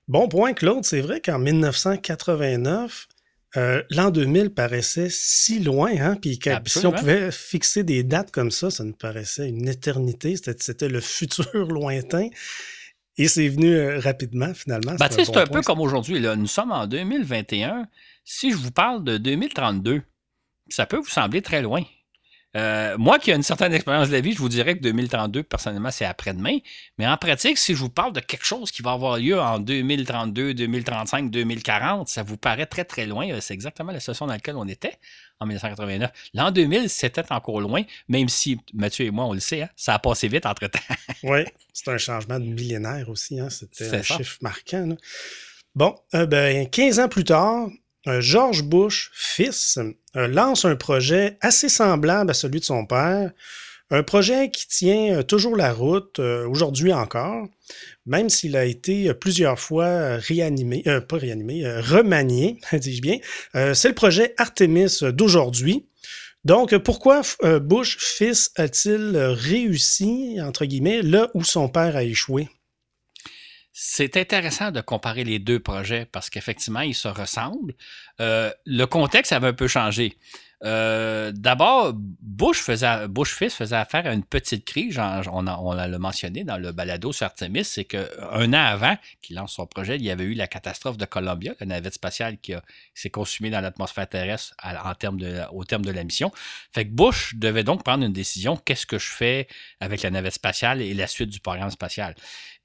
Bon point, Claude. C'est vrai qu'en 1989, euh, l'an 2000 paraissait si loin, hein? Puis si on pouvait fixer des dates comme ça, ça nous paraissait une éternité. C'était le futur lointain. Et c'est venu euh, rapidement, finalement. Ben, c'est un, peu comme aujourd'hui. Nous sommes en 2021. Si je vous parle de 2032, ça peut vous sembler très loin. Euh, moi qui ai une certaine expérience de la vie, je vous dirais que 2032, personnellement, c'est après-demain. Mais en pratique, si je vous parle de quelque chose qui va avoir lieu en 2032, 2035, 2040, ça vous paraît très, très loin. C'est exactement la situation dans laquelle on était en 1989. L'an 2000, c'était encore loin, même si Mathieu et moi, on le sait, hein, ça a passé vite entre-temps. oui, c'est un changement de millénaire aussi. Hein, c'était un chiffre marquant. Bon, euh, ben, 15 ans plus tard, euh, George Bush, fils, euh, lance un projet assez semblable à celui de son père, un projet qui tient toujours la route aujourd'hui encore, même s'il a été plusieurs fois réanimé, pas réanimé, remanié, dis-je bien. C'est le projet Artemis d'aujourd'hui. Donc, pourquoi Bush, fils, a-t-il réussi, entre guillemets, là où son père a échoué? C'est intéressant de comparer les deux projets parce qu'effectivement, ils se ressemblent. Euh, le contexte avait un peu changé. Euh, d'abord, Bush, faisait, Bush fils faisait affaire à une petite crise, on, a, on l'a mentionné dans le balado sur Artemis, c'est qu'un an avant qu'il lance son projet, il y avait eu la catastrophe de Columbia, la navette spatiale qui, s'est consumée dans l'atmosphère terrestre en termes de, au terme de la mission. Fait que Bush devait donc prendre une décision, qu'est-ce que je fais avec la navette spatiale et la suite du programme spatial.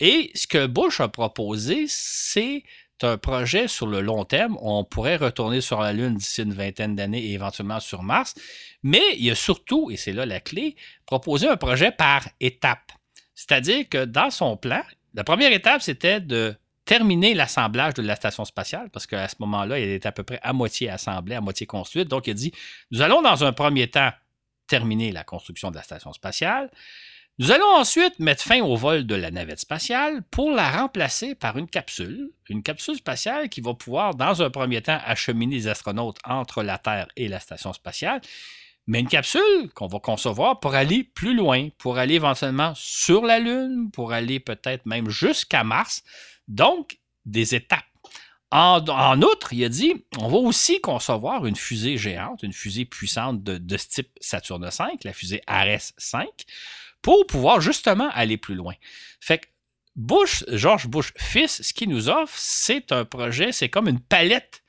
Et ce que Bush a proposé, c'est un projet sur le long terme. On pourrait retourner sur la Lune d'ici une vingtaine d'années et éventuellement sur Mars. Mais il a surtout, et c'est là la clé, proposé un projet par étapes. C'est-à-dire que dans son plan, la première étape, c'était de terminer l'assemblage de la station spatiale, parce qu'à ce moment-là, elle était à peu près à moitié assemblée, à moitié construite. Donc, il dit, nous allons dans un premier temps terminer la construction de la station spatiale. Nous allons ensuite mettre fin au vol de la navette spatiale pour la remplacer par une capsule, une capsule spatiale qui va pouvoir, dans un premier temps, acheminer les astronautes entre la Terre et la station spatiale, mais une capsule qu'on va concevoir pour aller plus loin, pour aller éventuellement sur la Lune, pour aller peut-être même jusqu'à Mars. Donc, des étapes. En, outre, il a dit, on va aussi concevoir une fusée géante, une fusée puissante de, ce type Saturne V, la fusée Ares 5, pour pouvoir justement aller plus loin. Fait que Bush, George Bush fils, ce qu'il nous offre, c'est un projet, c'est comme une palette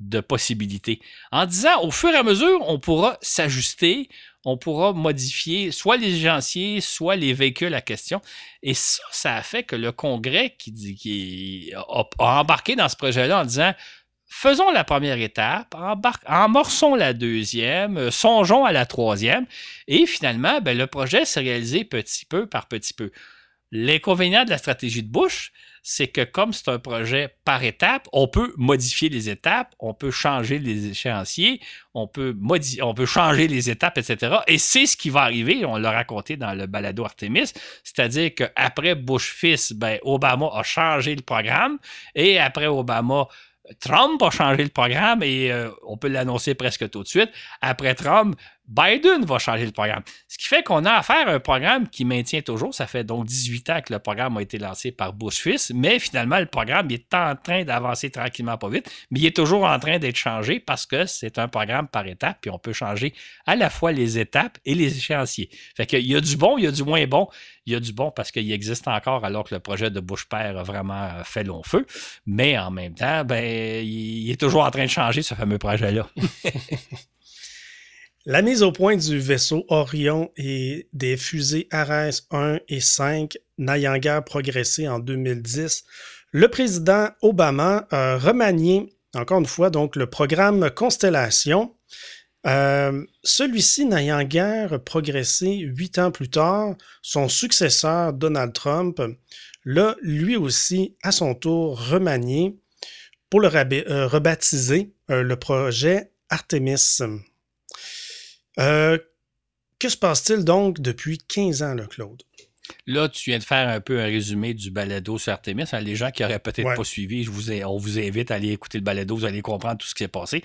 de possibilités. En disant, au fur et à mesure, on pourra s'ajuster, on pourra modifier soit les agenciers, soit les véhicules à question. Et ça, ça a fait que le Congrès qui, qui a, embarqué dans ce projet-là en disant, faisons la première étape, amorçons la deuxième, euh, songeons à la troisième, et finalement, ben, le projet s'est réalisé petit peu par petit peu. L'inconvénient de la stratégie de Bush, c'est que comme c'est un projet par étape, on peut modifier les étapes, on peut changer les échéanciers, on peut, changer les étapes, etc. Et c'est ce qui va arriver, on l'a raconté dans le balado Artemis, c'est-à-dire qu'après Bush fils, ben, Obama a changé le programme, et après Obama, Trump a changé le programme et euh, on peut l'annoncer presque tout de suite. Après Trump, Biden va changer le programme. Ce qui fait qu'on a affaire à un programme qui maintient toujours. Ça fait donc 18 ans que le programme a été lancé par Bush fils, mais finalement, le programme est en train d'avancer tranquillement, pas vite, mais il est toujours en train d'être changé parce que c'est un programme par étapes, puis on peut changer à la fois les étapes et les échéanciers. Fait qu'il y a du bon, il y a du moins bon. Il y a du bon parce qu'il existe encore alors que le projet de Bush père a vraiment fait long feu, mais en même temps, ben, il est toujours en train de changer ce fameux projet-là. La mise au point du vaisseau Orion et des fusées Ares 1 et 5 n'ayant guère progressé en 2010, le président Obama a remanié, encore une fois, donc le programme Constellation. Euh, celui-ci n'ayant guère progressé huit ans plus tard, son successeur Donald Trump l'a lui aussi à son tour remanié pour le euh, rebaptiser euh, le projet Artemis. Euh, que se passe-t-il donc depuis 15 ans, là, Claude? Là, tu viens de faire un peu un résumé du balado sur Artemis. Hein, les gens qui n'auraient peut-être pas suivi, je vous on vous invite à aller écouter le balado, vous allez comprendre tout ce qui s'est passé.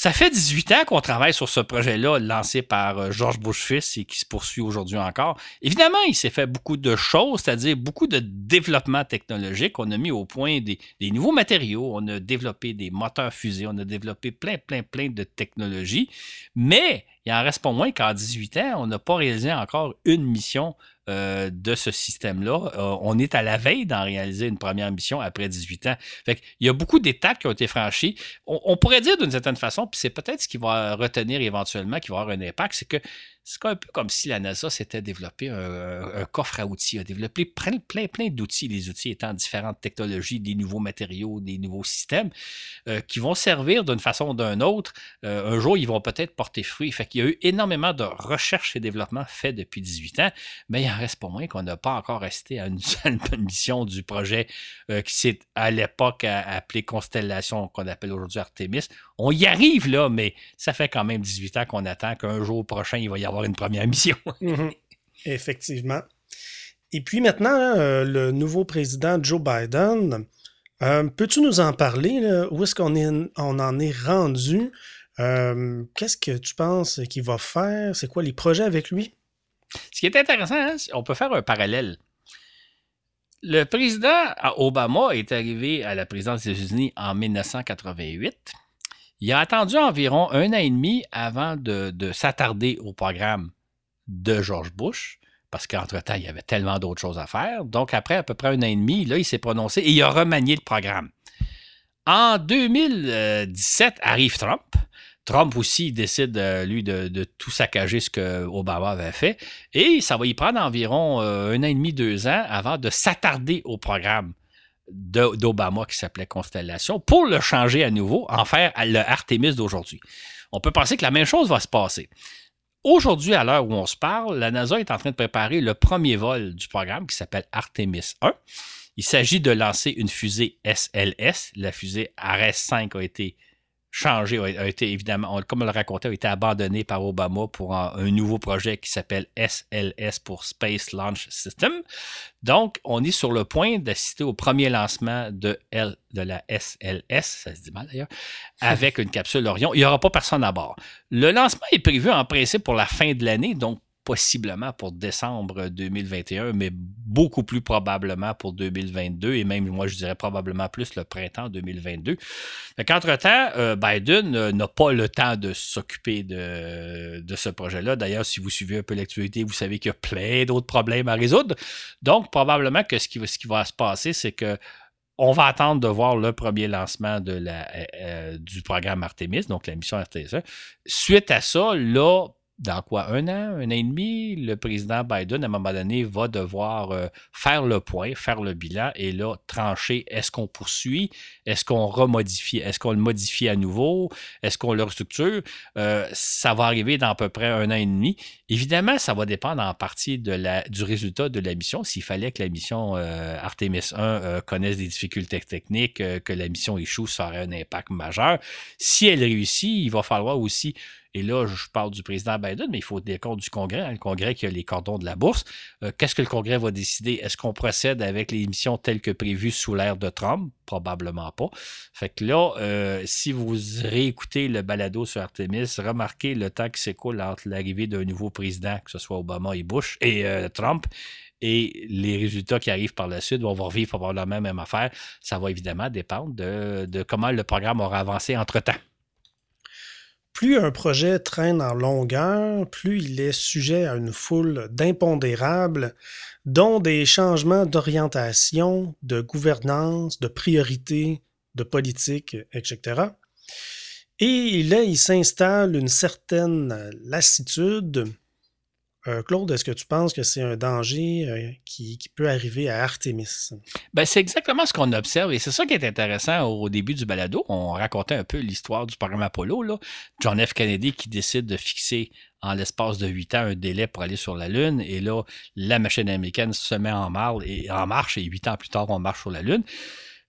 Ça fait 18 ans qu'on travaille sur ce projet-là, lancé par euh, George Bush fils et qui se poursuit aujourd'hui encore. Évidemment, il s'est fait beaucoup de choses, c'est-à-dire beaucoup de développement technologique. On a mis au point des, nouveaux matériaux, on a développé des moteurs fusées, on a développé plein, plein, plein de technologies. Mais il il en reste pas moins qu'en 18 ans, on n'a pas réalisé encore une mission euh, de ce système-là. Euh, on est à la veille d'en réaliser une première mission après 18 ans. Fait il y a beaucoup d'étapes qui ont été franchies. On, on pourrait dire d'une certaine façon, puis c'est peut-être ce qui va retenir éventuellement, qui va avoir un impact, c'est que c'est un peu comme si la NASA s'était développé un, coffre à outils, a développé plein, plein, plein d'outils, les outils étant différentes technologies, des nouveaux matériaux, des nouveaux systèmes, euh, qui vont servir d'une façon ou d'une autre. Euh, un jour, ils vont peut-être porter fruit. Fait qu'il y a eu énormément de recherche et développement fait depuis 18 ans, mais il en reste pas moins qu'on n'a pas encore resté à une seule mission du projet euh, qui s'est à l'époque appelé Constellation, qu'on appelle aujourd'hui Artemis. On y arrive là, mais ça fait quand même 18 ans qu'on attend qu'un jour prochain, il va y avoir une première mission. Mhm. Effectivement. Et puis maintenant, euh, le nouveau président Joe Biden, euh, peux-tu nous en parler? Où est-ce qu'on on en est rendu? Euh, qu'est-ce que tu penses qu'il va faire? C'est quoi les projets avec lui? Ce qui est intéressant, hein, on peut faire un parallèle. Le président Obama est arrivé à la présidence des États-Unis en 1988. Il a attendu environ un an et demi avant de, s'attarder au programme de George Bush, parce qu'entre-temps, il y avait tellement d'autres choses à faire. Donc, après à peu près un an et demi, là, il s'est prononcé et il a remanié le programme. En 2017 arrive Trump. Trump aussi décide, euh, lui, de, tout saccager ce que Obama avait fait. Et ça va y prendre environ euh, un an et demi, deux ans avant de s'attarder au programme d'Obama qui s'appelait Constellation pour le changer à nouveau, en faire le Artemis d'aujourd'hui. On peut penser que la même chose va se passer. Aujourd'hui, à l'heure où on se parle, la NASA est en train de préparer le premier vol du programme qui s'appelle Artemis 1. Il s'agit de lancer une fusée SLS. La fusée RS-5 a été changé, a été évidemment, comme on le racontait, a été abandonné par Obama pour un, nouveau projet qui s'appelle SLS pour Space Launch System. Donc, on est sur le point d'assister au premier lancement de, L, de la SLS, ça se dit mal d'ailleurs, avec une capsule Orion. Il n'y aura pas personne à bord. Le lancement est prévu en principe pour la fin de l'année, donc possiblement pour décembre 2021, mais beaucoup plus probablement pour 2022 et même, moi, je dirais probablement plus le printemps 2022. Qu'entre-temps, euh, Biden euh, n'a pas le temps de s'occuper de, ce projet-là. D'ailleurs, si vous suivez un peu l'actualité, vous savez qu'il y a plein d'autres problèmes à résoudre. Donc, probablement que ce qui, va se passer, c'est que on va attendre de voir le premier lancement euh, du programme Artemis, donc la mission Artemis. Suite à ça, là, dans quoi, un an, un an et demi, le président Biden, à un moment donné, va devoir euh, faire le point, faire le bilan et là, trancher est-ce qu'on poursuit, est-ce qu'on remodifie, est-ce qu'on le modifie à nouveau, est-ce qu'on le restructure? Euh, ça va arriver dans à peu près un an et demi. Évidemment, ça va dépendre en partie du résultat de la mission. S'il fallait que la mission euh, Artemis 1 connaisse des difficultés techniques, que la mission échoue, ça aurait un impact majeur. Si elle réussit, il va falloir aussi et là, je parle du président Biden, mais il faut des comptes du Congrès, hein, le Congrès qui a les cordons de la bourse. Euh, qu'est-ce que le Congrès va décider? Est-ce qu'on procède avec les émissions telles que prévues sous l'ère de Trump? Probablement pas. Fait que là, euh, si vous réécoutez le balado sur Artemis, remarquez le temps qui s'écoule entre l'arrivée d'un nouveau président, que ce soit Obama et Bush, et euh, Trump, et les résultats qui arrivent par la suite vont revivre probablement la même affaire. Ça va évidemment dépendre de comment le programme aura avancé entre-temps plus un projet traîne en longueur, plus il est sujet à une foule d'impondérables, dont des changements d'orientation, de gouvernance, de priorités, de politique, etc. Et là, il s'installe une certaine lassitude, euh, Claude, est-ce que tu penses que c'est un danger euh, qui, peut arriver à Artemis? Ben, c'est exactement ce qu'on observe et c'est ça qui est intéressant au début du balado. On racontait un peu l'histoire du programme Apollo. John F. Kennedy qui décide de fixer en l'espace de huit ans un délai pour aller sur la Lune et là, la machine américaine se met en, marche et, en marche et huit ans plus tard, on marche sur la Lune.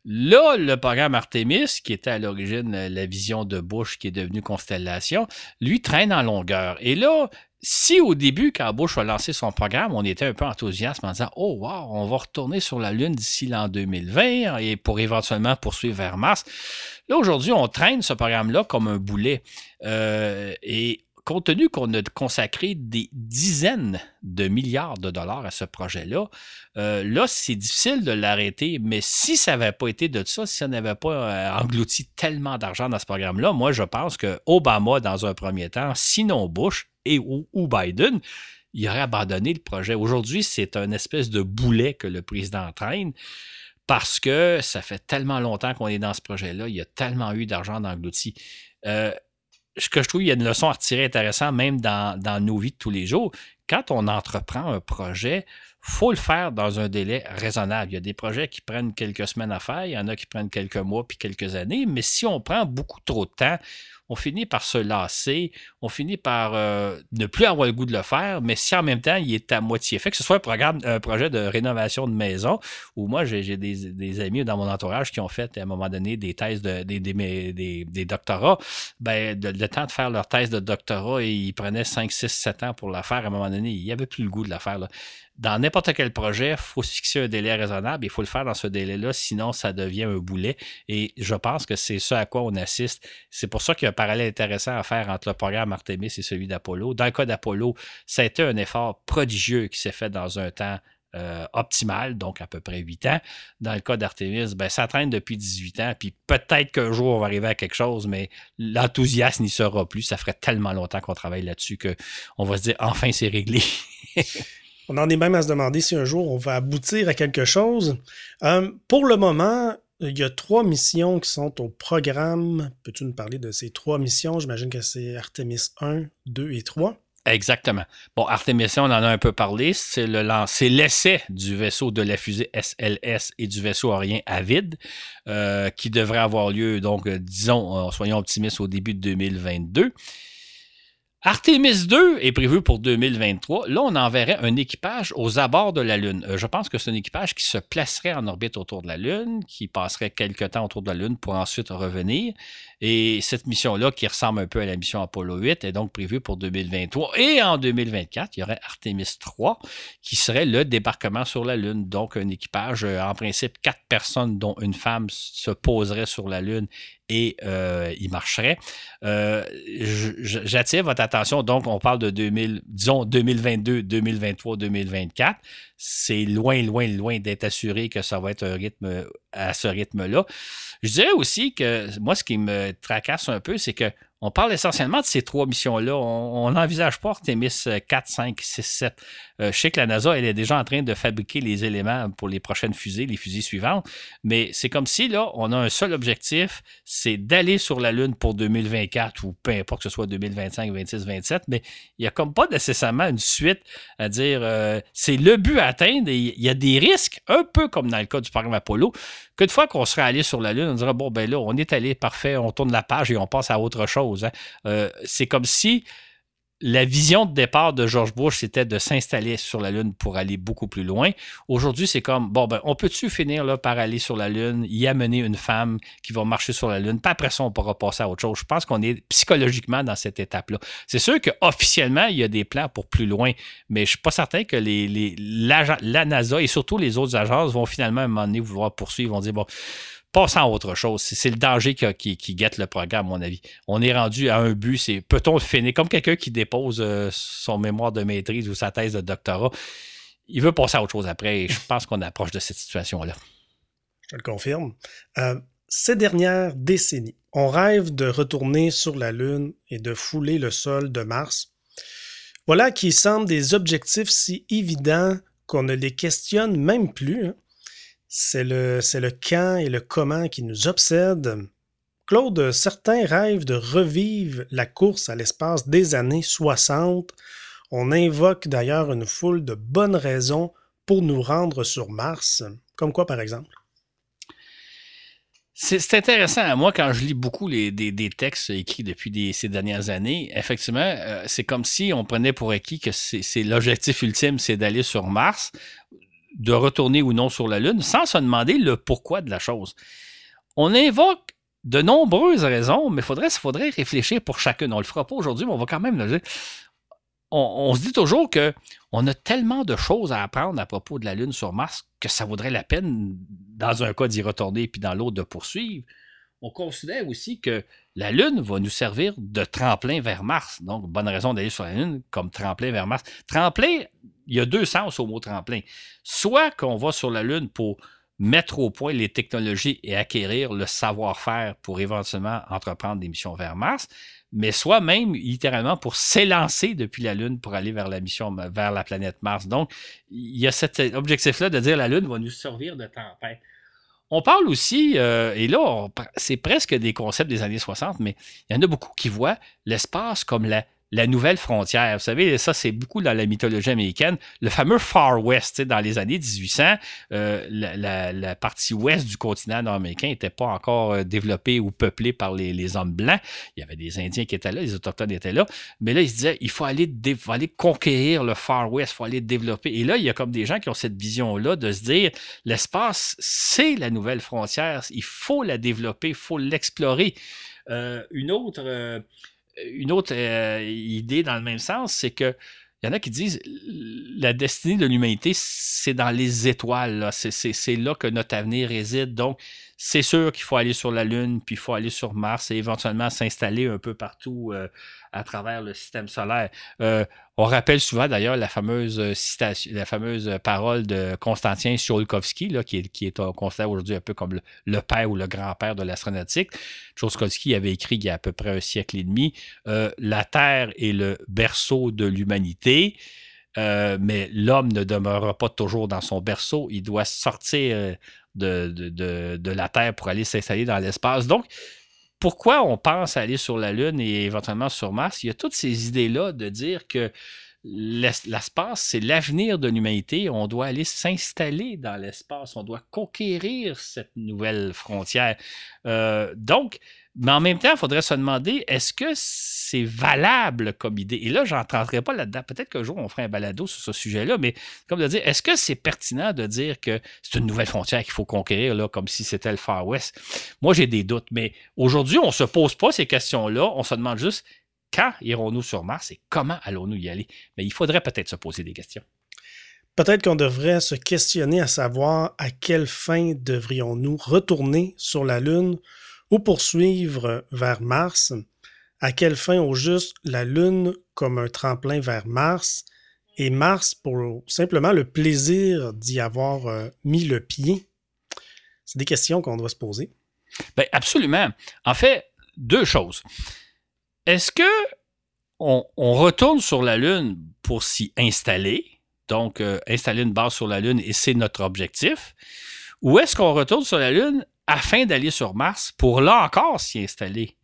Là, le programme Artemis, qui était à l'origine la vision de Bush qui est devenu Constellation, lui traîne en longueur. Et là, si au début, quand Bush a lancé son programme, on était un peu enthousiaste en disant Oh, wow, on va retourner sur la Lune d'ici l'an 2020 et pour éventuellement poursuivre vers Mars. Là, aujourd'hui, on traîne ce programme-là comme un boulet. Euh, et compte tenu qu'on a consacré des dizaines de milliards de dollars à ce projet-là, euh, là, c'est difficile de l'arrêter. Mais si ça n'avait pas été de ça, si on n'avait pas euh, englouti tellement d'argent dans ce programme-là, moi, je pense que Obama, dans un premier temps, sinon Bush et ou, Biden, il aurait abandonné le projet. Aujourd'hui, c'est un espèce de boulet que le président traîne parce que ça fait tellement longtemps qu'on est dans ce projet-là, il y a tellement eu d'argent englouti. Euh, ce que je trouve, il y a une leçon à retirer intéressante, même dans, nos vies de tous les jours. Quand on entreprend un projet, faut le faire dans un délai raisonnable. Il y a des projets qui prennent quelques semaines à faire, il y en a qui prennent quelques mois puis quelques années, mais si on prend beaucoup trop de temps, on finit par se lasser, on finit par euh, ne plus avoir le goût de le faire, mais si en même temps il est à moitié fait, que ce soit un, programme, un projet de rénovation de maison, ou moi j'ai des, amis dans mon entourage qui ont fait à un moment donné des thèses, de, des, des, doctorats, ben, le temps de faire leur thèse de doctorat, ils prenaient 5, 6, 7 ans pour la faire à un moment donné, il n'y avait plus le goût de la faire. Dans n'importe quel projet, il faut se fixer un délai raisonnable. Il faut le faire dans ce délai-là, sinon ça devient un boulet. Et je pense que c'est ce à quoi on assiste. C'est pour ça qu'il y a un parallèle intéressant à faire entre le programme Artemis et celui d'Apollo. Dans le cas d'Apollo, ça a été un effort prodigieux qui s'est fait dans un temps euh, optimal, donc à peu près 8 ans. Dans le cas d'Artemis, ben, ça traîne depuis 18 ans, puis peut-être qu'un jour on va arriver à quelque chose, mais l'enthousiasme n'y sera plus. Ça ferait tellement longtemps qu'on travaille là-dessus qu'on va se dire enfin c'est réglé. On en est même à se demander si un jour on va aboutir à quelque chose. Euh, pour le moment, il y a trois missions qui sont au programme. Peux-tu nous parler de ces trois missions? J'imagine que c'est Artemis 1, 2 et 3. Exactement. Bon, Artemis, on en a un peu parlé. C'est le l'essai du vaisseau de la fusée SLS et du vaisseau Orient Avid, euh, qui devrait avoir lieu, donc, euh, disons, soyons optimistes, au début de 2022. Artemis 2 est prévu pour 2023. Là, on enverrait un équipage aux abords de la Lune. Euh, je pense que c'est un équipage qui se placerait en orbite autour de la Lune, qui passerait quelques temps autour de la Lune pour ensuite revenir. Et cette mission-là, qui ressemble un peu à la mission Apollo 8, est donc prévue pour 2023. Et en 2024, il y aurait Artemis 3, qui serait le débarquement sur la Lune. Donc, un équipage, euh, en principe, quatre personnes, dont une femme, se poserait sur la Lune et euh, il marcherait. Euh, j'attire votre attention. Donc, on parle de 2000, disons 2022, 2023, 2024. C'est loin, loin, loin d'être assuré que ça va être un rythme à ce rythme-là. Je dirais aussi que moi, ce qui me tracasse un peu, c'est que on parle essentiellement de ces trois missions-là. On n'envisage pas Artemis 4, 5, 6, 7. je sais que la NASA, elle est déjà en train de fabriquer les éléments pour les prochaines fusées, les fusées suivantes. Mais c'est comme si, là, on a un seul objectif, c'est d'aller sur la Lune pour 2024 ou peu importe que ce soit 2025, 26, 27. Mais il n'y a comme pas nécessairement une suite à dire euh, c'est le but à atteindre et il y a des risques, un peu comme dans le cas du programme Apollo, qu'une fois qu'on serait allé sur la Lune, on dirait bon, ben là, on est allé parfait, on tourne la page et on passe à autre chose. Hein. Euh, c'est comme si la vision de départ de George Bush, c'était de s'installer sur la Lune pour aller beaucoup plus loin. Aujourd'hui, c'est comme, bon, ben, on peut-tu finir là, par aller sur la Lune, y amener une femme qui va marcher sur la Lune, puis après ça, on pourra passer à autre chose? Je pense qu'on est psychologiquement dans cette étape-là. C'est sûr qu'officiellement, il y a des plans pour plus loin, mais je suis pas certain que les, la, NASA et surtout les autres agences vont finalement, à un moment donné, vouloir poursuivre, vont dire, bon, passons à autre chose. C'est le danger qui, guette le programme, à mon avis. On est rendu à un but, c'est peut-on le finir? Comme quelqu'un qui dépose euh, son mémoire de maîtrise ou sa thèse de doctorat. Il veut passer à autre chose après et je pense qu'on approche de cette situation-là. Je le confirme. Euh, ces dernières décennies, on rêve de retourner sur la Lune et de fouler le sol de Mars. Voilà qui semblent des objectifs si évidents qu'on ne les questionne même plus. Hein. C'est le, c'est le quand et le comment qui nous obsèdent. Claude, certains rêvent de revivre la course à l'espace des années 60. On invoque d'ailleurs une foule de bonnes raisons pour nous rendre sur Mars. Comme quoi, par exemple? C'est intéressant. Moi, quand je lis beaucoup les, des, textes écrits depuis ces dernières années, effectivement, euh, c'est comme si on prenait pour acquis que c'est l'objectif ultime, c'est d'aller sur Mars de retourner ou non sur la Lune sans se demander le pourquoi de la chose. On invoque de nombreuses raisons, mais il faudrait, réfléchir pour chacune. On ne le fera pas aujourd'hui, mais on va quand même le dire. On, se dit toujours que on a tellement de choses à apprendre à propos de la Lune sur Mars que ça vaudrait la peine, dans un cas, d'y retourner, puis dans l'autre, de poursuivre. On considère aussi que la Lune va nous servir de tremplin vers Mars. Donc, bonne raison d'aller sur la Lune comme tremplin vers Mars. Tremplin, il y a deux sens au mot tremplin. Soit qu'on va sur la Lune pour mettre au point les technologies et acquérir le savoir-faire pour éventuellement entreprendre des missions vers Mars, mais soit même littéralement pour s'élancer depuis la Lune pour aller vers la mission vers la planète Mars. Donc, il y a cet objectif-là de dire la Lune va nous servir de tempête. On parle aussi, euh, et là, c'est presque des concepts des années 60, mais il y en a beaucoup qui voient l'espace comme la la nouvelle frontière. Vous savez, ça, c'est beaucoup dans la mythologie américaine. Le fameux Far West, dans les années 1800, euh, la, partie ouest du continent nord-américain n'était pas encore euh, développée ou peuplée par les, hommes blancs. Il y avait des Indiens qui étaient là, les Autochtones étaient là. Mais là, ils se disaient, il faut aller, aller conquérir le Far West, il faut aller développer. Et là, il y a comme des gens qui ont cette vision-là de se dire, l'espace, c'est la nouvelle frontière. Il faut la développer, il faut l'explorer. Euh, une autre une autre euh, idée dans le même sens, c'est que il y en a qui disent la destinée de l'humanité, c'est dans les étoiles. C'est là que notre avenir réside. Donc, c'est sûr qu'il faut aller sur la Lune, puis il faut aller sur Mars et éventuellement s'installer un peu partout euh, à travers le système solaire. Euh, on rappelle souvent d'ailleurs la fameuse euh, parole de Konstantin Tsiolkovsky, là, qui est, qui est considéré aujourd'hui un peu comme le, père ou le grand-père de l'astronautique. Tsiolkovsky avait écrit il y a à peu près un siècle et demi La Terre est le berceau de l'humanité. mais l'homme ne demeurera pas toujours dans son berceau. Il doit sortir de, la Terre pour aller s'installer dans l'espace. Donc, pourquoi on pense aller sur la Lune et éventuellement sur Mars? Il y a toutes ces idées-là de dire que l'espace, c'est l'avenir de l'humanité. On doit aller s'installer dans l'espace. On doit conquérir cette nouvelle frontière. Euh, donc, mais en même temps, il faudrait se demander, est-ce que c'est valable comme idée? Et là, je n'entrerai pas là-dedans. Peut-être qu'un jour, on fera un balado sur ce sujet-là, mais comme de dire, est-ce que c'est pertinent de dire que c'est une nouvelle frontière qu'il faut conquérir, là, comme si c'était le Far West? Moi, j'ai des doutes, mais aujourd'hui, on ne se pose pas ces questions-là. On se demande juste quand irons-nous sur Mars et comment allons-nous y aller? Mais il faudrait peut-être se poser des questions. Peut-être qu'on devrait se questionner à savoir à quelle fin devrions-nous retourner sur la Lune ou poursuivre vers Mars, à quelle fin au juste la Lune comme un tremplin vers Mars? Et Mars pour simplement le plaisir d'y avoir euh, mis le pied? C'est des questions qu'on doit se poser. Bien, absolument. En fait, deux choses. Est-ce que on, retourne sur la Lune pour s'y installer, donc euh, installer une base sur la Lune et c'est notre objectif, ou est-ce qu'on retourne sur la Lune afin d'aller sur Mars pour là encore s'y installer.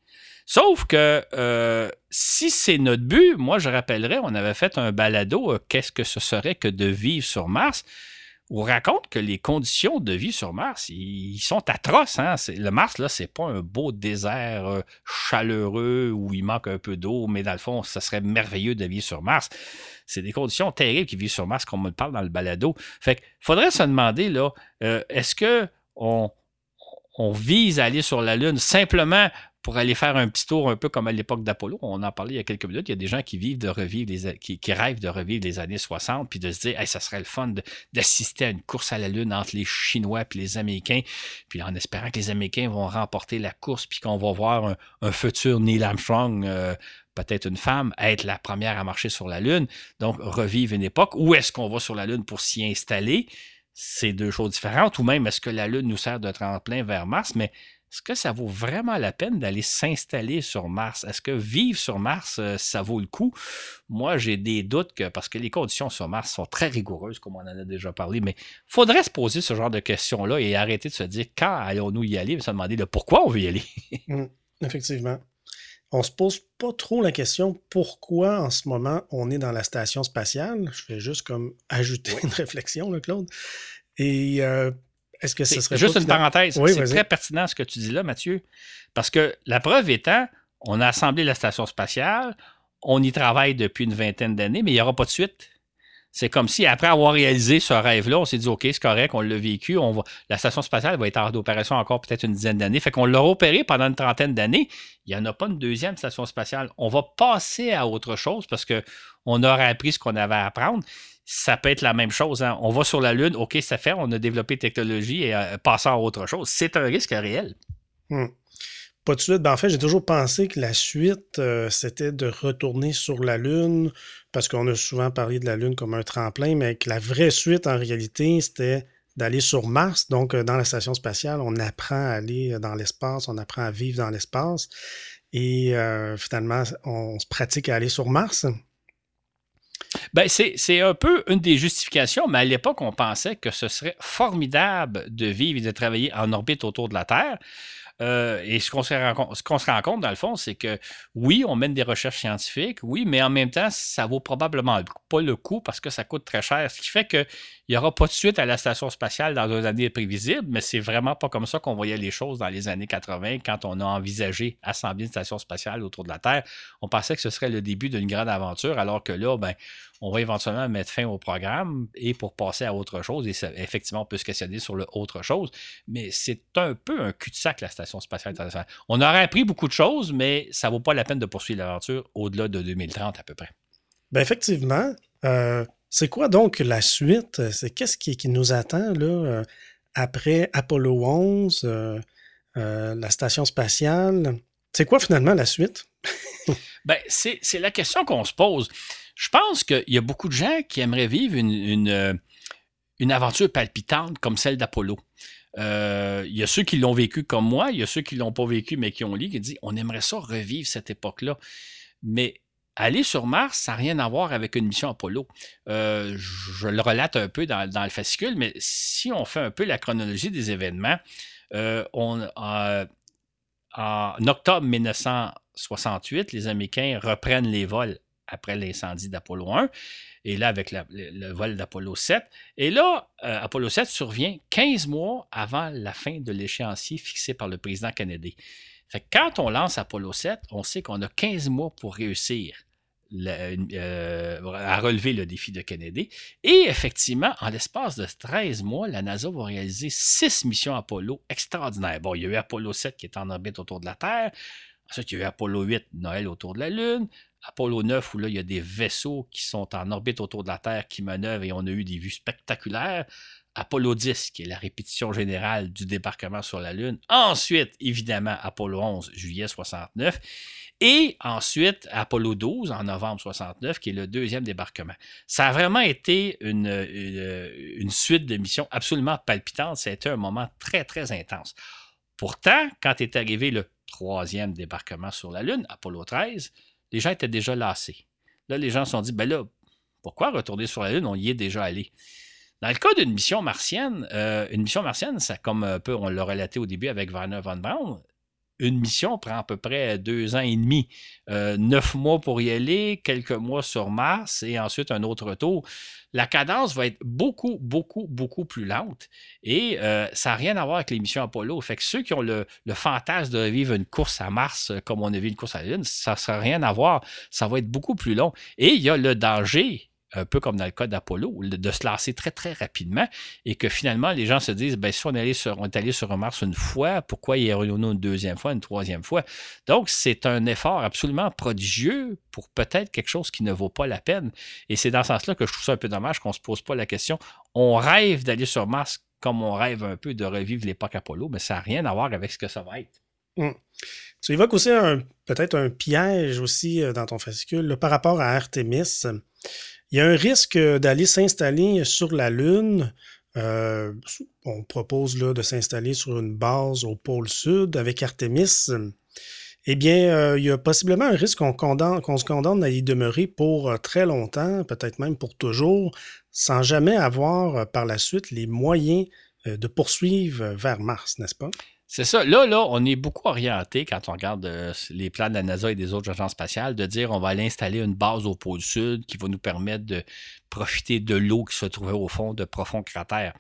Sauf que euh, si c'est notre but, moi je rappellerai, on avait fait un balado, euh, qu'est-ce que ce serait que de vivre sur Mars? On raconte que les conditions de vie sur Mars, ils sont atroces. Hein? Le Mars, là, c'est pas un beau désert euh, chaleureux où il manque un peu d'eau, mais dans le fond, ça serait merveilleux de vivre sur Mars. C'est des conditions terribles qui vivent sur Mars, comme on le parle dans le balado. Fait qu'il faudrait se demander, là, est-ce que on, on vise à aller sur la Lune simplement pour aller faire un petit tour un peu comme à l'époque d'Apollo. On en parlait il y a quelques minutes. Il y a des gens qui vivent de revivre les, qui, rêvent de revivre les années 60 puis de se dire, hey, ça serait le fun d'assister à une course à la Lune entre les Chinois et les Américains. Puis en espérant que les Américains vont remporter la course puis qu'on va voir un, futur Neil Armstrong. Euh, peut-être une femme, être la première à marcher sur la Lune, donc revivre une époque. Où est-ce qu'on va sur la Lune pour s'y installer? C'est deux choses différentes, ou même est-ce que la Lune nous sert de tremplin vers Mars, mais est-ce que ça vaut vraiment la peine d'aller s'installer sur Mars? Est-ce que vivre sur Mars, euh, ça vaut le coup? Moi, j'ai des doutes parce que les conditions sur Mars sont très rigoureuses, comme on en a déjà parlé, mais il faudrait se poser ce genre de questions-là et arrêter de se dire quand allons-nous y aller, mais se demander de pourquoi on veut y aller. Mmh, effectivement on se pose pas trop la question pourquoi en ce moment on est dans la station spatiale? Je vais juste comme ajouter une réflexion, là, Claude. Et euh, est-ce que ce serait juste une parenthèse C'est très pertinent ce que tu dis là, Mathieu, parce que la preuve étant, on a assemblé la station spatiale, on y travaille depuis une vingtaine d'années, mais il n'y aura pas de suite. C'est comme si, après avoir réalisé ce rêve-là, on s'est dit, OK, c'est correct, on l'a vécu, on la station spatiale va être hors d'opération encore peut-être une dizaine d'années. Fait qu'on l'a opéré pendant une trentaine d'années. Il n'y en a pas une deuxième station spatiale. On va passer à autre chose parce qu'on aura appris ce qu'on avait à apprendre. Ça peut être la même chose. Hein. On va sur la Lune, OK, ça fait, on a développé technologie et euh, passer à autre chose. C'est un risque réel. Hmm. Pas de suite. Ben, en fait, j'ai toujours pensé que la suite, euh, c'était de retourner sur la Lune, parce qu'on a souvent parlé de la Lune comme un tremplin, mais que la vraie suite, en réalité, c'était d'aller sur Mars. Donc, euh, dans la station spatiale, on apprend à aller dans l'espace, on apprend à vivre dans l'espace. Et euh, finalement, on se pratique à aller sur Mars. Ben, c'est un peu une des justifications, mais à l'époque, on pensait que ce serait formidable de vivre et de travailler en orbite autour de la Terre. Euh, et ce qu'on se, rend compte, dans le fond, c'est que oui, on mène des recherches scientifiques, oui, mais en même temps, ça vaut probablement pas le coup parce que ça coûte très cher. Ce qui fait qu'il n'y aura pas de suite à la station spatiale dans un année prévisible, mais c'est vraiment pas comme ça qu'on voyait les choses dans les années 80 quand on a envisagé assembler une station spatiale autour de la Terre. On pensait que ce serait le début d'une grande aventure, alors que là, ben, on va éventuellement mettre fin au programme et pour passer à autre chose. Et effectivement, on peut se questionner sur le autre chose, mais c'est un peu un cul-de-sac, la Station spatiale internationale. On aurait appris beaucoup de choses, mais ça ne vaut pas la peine de poursuivre l'aventure au-delà de 2030 à peu près. Ben effectivement. Euh, c'est quoi donc la suite? C'est qu'est-ce qui, nous attend là, euh, après Apollo 11, euh, la station spatiale? C'est quoi finalement la suite? ben, c'est la question qu'on se pose. Je pense qu'il y a beaucoup de gens qui aimeraient vivre une, euh, aventure palpitante comme celle d'Apollo. Euh, il y a ceux qui l'ont vécu comme moi, il y a ceux qui ne l'ont pas vécu mais qui ont lu, qui disent on aimerait ça revivre cette époque-là. Mais aller sur Mars, ça n'a rien à voir avec une mission Apollo. Euh, je le relate un peu dans, le fascicule, mais si on fait un peu la chronologie des événements, en octobre 1968, les Américains reprennent les vols après l'incendie d'Apollo 1, et là avec le, vol d'Apollo 7. Et là, euh, Apollo 7 survient 15 mois avant la fin de l'échéancier fixé par le président Kennedy. Quand on lance Apollo 7, on sait qu'on a 15 mois pour réussir euh, à relever le défi de Kennedy. Et effectivement, en l'espace de 13 mois, la NASA va réaliser 6 missions Apollo extraordinaires. Bon, il y a eu Apollo 7 qui est en orbite autour de la Terre. Ensuite, il y a eu Apollo 8, Noël autour de la Lune. Apollo 9, où là, il y a des vaisseaux qui sont en orbite autour de la Terre qui manœuvrent et on a eu des vues spectaculaires. Apollo 10, qui est la répétition générale du débarquement sur la Lune. Ensuite, évidemment, Apollo 11, juillet 69. Et ensuite, Apollo 12, en novembre 69, qui est le deuxième débarquement. Ça a vraiment été une, suite de missions absolument palpitante. Ça a été un moment très, très intense. Pourtant, quand est arrivé le troisième débarquement sur la Lune, Apollo 13, les gens étaient déjà lassés. Là, les gens se sont dit, ben là, pourquoi retourner sur la Lune? On y est déjà allé. Dans le cas d'une mission martienne, euh, une mission martienne, ça, comme un peu on l'a relaté au début avec Werner von Braun, une mission prend à peu près deux ans et demi. Euh, neuf mois pour y aller, quelques mois sur Mars et ensuite un autre retour. La cadence va être beaucoup, beaucoup, beaucoup plus lente et euh, ça n'a rien à voir avec les missions Apollo. Fait que ceux qui ont le, fantasme de vivre une course à Mars euh, comme on a vu une course à la Lune, ça n'a rien à voir. Ça va être beaucoup plus long. Et il y a le danger un peu comme dans le cas d'Apollo, de se lasser très, très rapidement et que finalement, les gens se disent, ben, si on est allé sur, on est allé sur Mars une fois, pourquoi y aurait une deuxième fois, une troisième fois? Donc, c'est un effort absolument prodigieux pour peut-être quelque chose qui ne vaut pas la peine. Et c'est dans ce sens-là que je trouve ça un peu dommage qu'on ne se pose pas la question. On rêve d'aller sur Mars comme on rêve un peu de revivre l'époque Apollo, mais ça n'a rien à voir avec ce que ça va être. Hum. Tu évoques aussi peut-être un piège aussi euh, dans ton fascicule par rapport à Artemis. Il y a un risque d'aller s'installer sur la Lune. Euh, on propose là, de s'installer sur une base au pôle sud avec Artemis. Eh bien, euh, il y a possiblement un risque qu'on se condamne à y demeurer pour euh, très longtemps, peut-être même pour toujours, sans jamais avoir par la suite les moyens de poursuivre vers Mars, n'est-ce pas? C'est ça. Là, là, on est beaucoup orienté quand on regarde euh, les plans de la NASA et des autres agences spatiales de dire on va aller installer une base au pôle sud qui va nous permettre de profiter de l'eau qui se trouvait au fond de profonds cratères.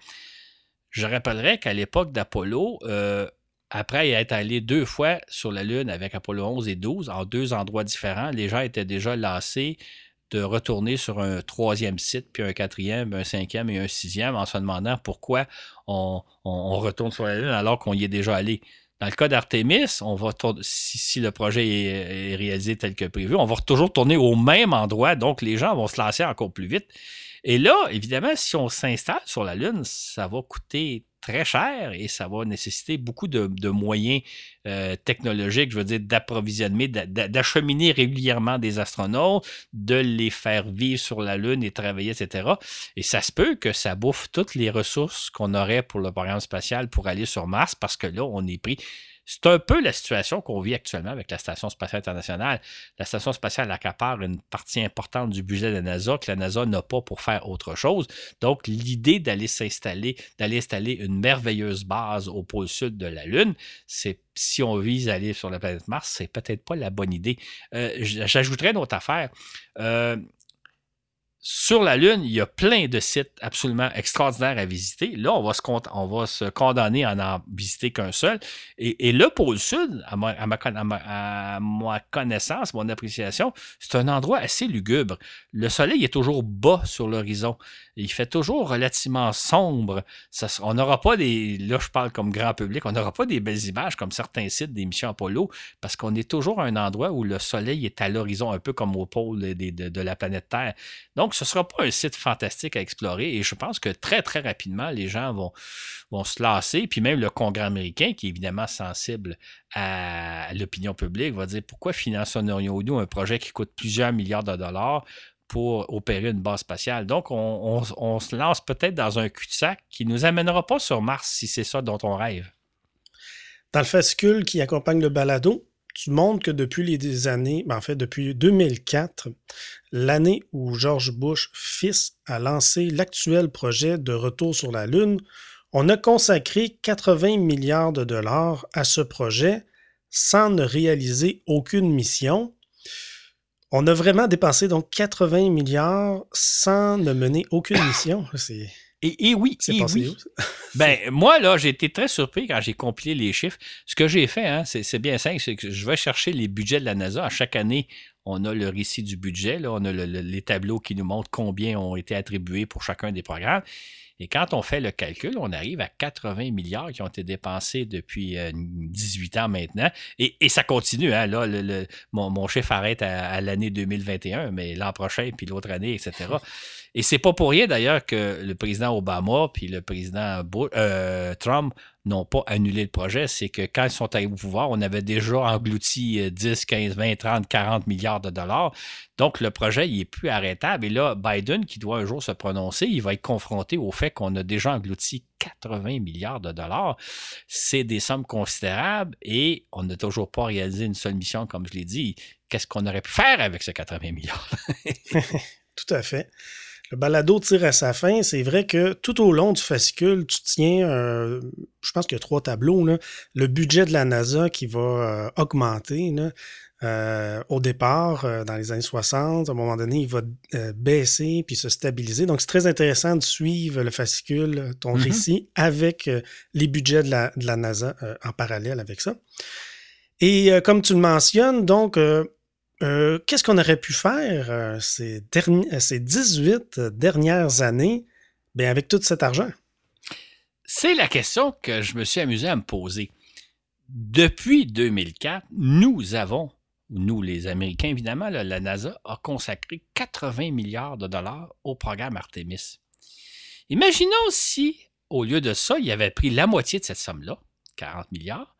Je rappellerai qu'à l'époque d'Apollo, euh, après être allé deux fois sur la Lune avec Apollo 11 et 12, en deux endroits différents, les gens étaient déjà lassés de retourner sur un troisième site, puis un quatrième, un cinquième et un sixième en se demandant pourquoi on, retourne sur la Lune alors qu'on y est déjà allé. Dans le cas d'Artemis, on va si, le projet est, réalisé tel que prévu, on va toujours tourner au même endroit, donc les gens vont se lancer encore plus vite. Et là, évidemment, si on s'installe sur la Lune, ça va coûter très cher et ça va nécessiter beaucoup de, moyens euh, technologiques, je veux dire, d'approvisionner, d'acheminer régulièrement des astronautes, de les faire vivre sur la Lune et travailler, etc. Et ça se peut que ça bouffe toutes les ressources qu'on aurait pour le programme spatial pour aller sur Mars parce que là, on est pris c'est un peu la situation qu'on vit actuellement avec la Station spatiale internationale. La Station spatiale accapare une partie importante du budget de la NASA que la NASA n'a pas pour faire autre chose. Donc, l'idée d'aller s'installer, d'aller installer une merveilleuse base au pôle sud de la Lune, c'est si on vise à aller sur la planète Mars, c'est peut-être pas la bonne idée. Euh, j'ajouterais une autre affaire. Euh, sur la Lune, il y a plein de sites absolument extraordinaires à visiter. Là, on va se, condamner à n'en visiter qu'un seul. Et, le pôle Sud, à ma, à, ma, connaissance, mon appréciation, c'est un endroit assez lugubre. Le soleil est toujours bas sur l'horizon. Il fait toujours relativement sombre. On n'aura pas des. Là, je parle comme grand public, on n'aura pas des belles images comme certains sites des missions Apollo, parce qu'on est toujours à un endroit où le soleil est à l'horizon, un peu comme au pôle de, de la planète Terre. Donc, ce ne sera pas un site fantastique à explorer et je pense que très, très rapidement, les gens vont, vont se lasser. Puis même le Congrès américain, qui est évidemment sensible à l'opinion publique, va dire pourquoi finançons-nous un projet qui coûte plusieurs milliards de dollars pour opérer une base spatiale? Donc, on, on se lance peut-être dans un cul-de-sac qui ne nous amènera pas sur Mars si c'est ça dont on rêve. Dans le fascicule qui accompagne le balado, tu montres que depuis les années, ben, en fait depuis 2004, l'année où George Bush, fils, a lancé l'actuel projet de retour sur la Lune, on a consacré 80 milliards de dollars à ce projet sans ne réaliser aucune mission. On a vraiment dépensé donc 80 milliards sans ne mener aucune mission. C'est et, oui, c'est oui. ben, moi, là, j'ai été très surpris quand j'ai compilé les chiffres. Ce que j'ai fait, hein, c'est bien simple, c'est que je vais chercher les budgets de la NASA. À chaque année, on a le récit du budget, là, on a les tableaux qui nous montrent combien ont été attribués pour chacun des programmes. Et quand on fait le calcul, on arrive à 80 milliards qui ont été dépensés depuis 18 euh, ans maintenant. Et, ça continue. Hein, là, mon, chiffre arrête à, l'année 2021, mais l'an prochain, puis l'autre année, etc. Et c'est pas pour rien d'ailleurs que le président Obama puis le président euh, Trump n'ont pas annulé le projet. C'est que quand ils sont arrivés au pouvoir, on avait déjà englouti 10, 15, 20, 30, 40 milliards de dollars. Donc le projet, il est plus arrêtable. Et là, Biden, qui doit un jour se prononcer, il va être confronté au fait qu'on a déjà englouti 80 milliards de dollars. C'est des sommes considérables et on n'a toujours pas réalisé une seule mission, comme je l'ai dit. Qu'est-ce qu'on aurait pu faire avec ces 80 milliards? Tout à fait. Le balado tire à sa fin. C'est vrai que tout au long du fascicule, tu tiens, euh, je pense qu'il y a trois tableaux, le budget de la NASA qui va euh, augmenter. Euh, au départ, dans les années 60, à un moment donné, il va baisser puis se stabiliser. Donc, c'est très intéressant de suivre le fascicule, ton mm-hmm. récit, avec les budgets de la, de la NASA en parallèle avec ça. Et comme tu le mentionnes, donc, euh, qu'est-ce qu'on aurait pu faire euh, ces, euh, ces 18 dernières années bien, avec tout cet argent? C'est la question que je me suis amusé à me poser. Depuis 2004, nous avons, nous les Américains évidemment, la NASA a consacré 80 milliards de dollars au programme Artemis. Imaginons si, au lieu de ça, il avait pris la moitié de cette somme-là, 40 milliards,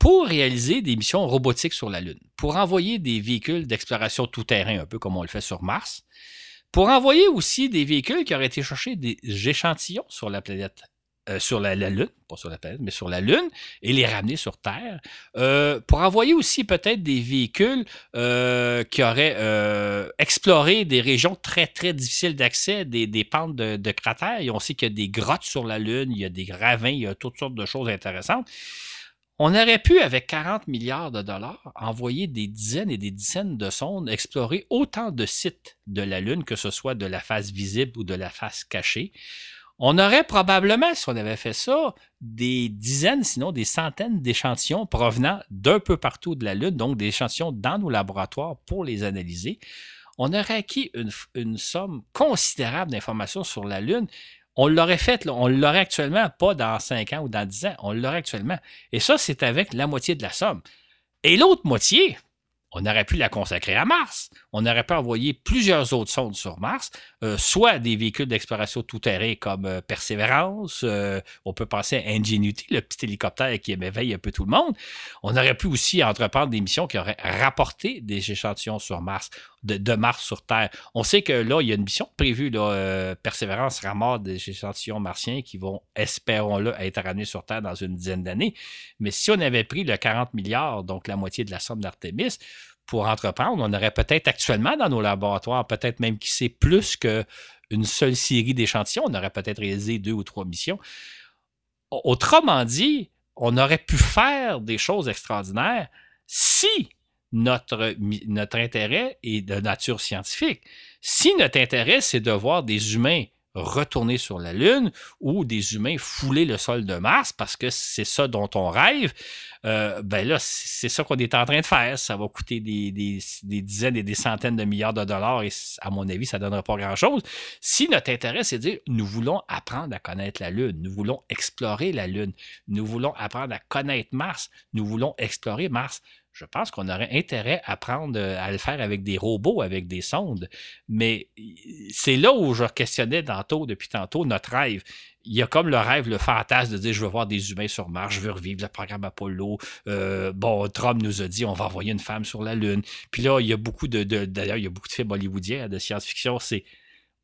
pour réaliser des missions robotiques sur la Lune, pour envoyer des véhicules d'exploration tout-terrain, un peu comme on le fait sur Mars, pour envoyer aussi des véhicules qui auraient été chercher des échantillons sur la planète, euh, sur la, Lune, pas sur la planète, mais sur la Lune, et les ramener sur Terre, euh, pour envoyer aussi peut-être des véhicules euh, qui auraient exploré des régions très, très difficiles d'accès, des, pentes de, de, cratères. Et on sait qu'il y a des grottes sur la Lune, il y a des ravins, il y a toutes sortes de choses intéressantes. On aurait pu, avec 40 milliards de dollars, envoyer des dizaines et des dizaines de sondes, explorer autant de sites de la Lune, que ce soit de la face visible ou de la face cachée. On aurait probablement, si on avait fait ça, des dizaines, sinon des centaines d'échantillons provenant d'un peu partout de la Lune, donc des échantillons dans nos laboratoires pour les analyser. On aurait acquis une, somme considérable d'informations sur la Lune on l'aurait fait, on l'aurait actuellement, pas dans 5 ans ou dans 10 ans, on l'aurait actuellement. Et ça, c'est avec la moitié de la somme. Et l'autre moitié, on aurait pu la consacrer à Mars. On aurait pu envoyer plusieurs autres sondes sur Mars, euh, soit des véhicules d'exploration tout-terrain comme euh, Persévérance, euh, on peut penser à Ingenuity, le petit hélicoptère qui éveille un peu tout le monde. On aurait pu aussi entreprendre des missions qui auraient rapporté des échantillons sur Mars, de, Mars sur Terre. On sait que là, il y a une mission prévue, là, Persévérance ramasse des échantillons martiens qui vont, espérons-le, être ramenés sur Terre dans une dizaine d'années. Mais si on avait pris le 40 milliards, donc la moitié de la somme d'Artemis, pour entreprendre. On aurait peut-être actuellement dans nos laboratoires, peut-être même qui sait plus qu'une seule série d'échantillons. On aurait peut-être réalisé deux ou trois missions. Autrement dit, on aurait pu faire des choses extraordinaires si notre, intérêt est de nature scientifique. Si notre intérêt, c'est de voir des humains retourner sur la Lune ou des humains fouler le sol de Mars parce que c'est ça dont on rêve, euh, ben là, c'est ça qu'on est en train de faire. Ça va coûter des, dizaines et des centaines de milliards de dollars et à mon avis, ça ne donnera pas grand-chose. Si notre intérêt, c'est de dire, nous voulons apprendre à connaître la Lune, nous voulons explorer la Lune, nous voulons apprendre à connaître Mars, nous voulons explorer Mars, je pense qu'on aurait intérêt à apprendre à le faire avec des robots, avec des sondes. Mais c'est là où je questionnais tantôt, depuis tantôt, notre rêve. Il y a comme le rêve, le fantasme de dire je veux voir des humains sur Mars, je veux revivre le programme Apollo. Euh, bon, Trump nous a dit on va envoyer une femme sur la Lune. Puis là, il y a beaucoup de. D'ailleurs, il y a beaucoup de films hollywoodiens de science-fiction. C'est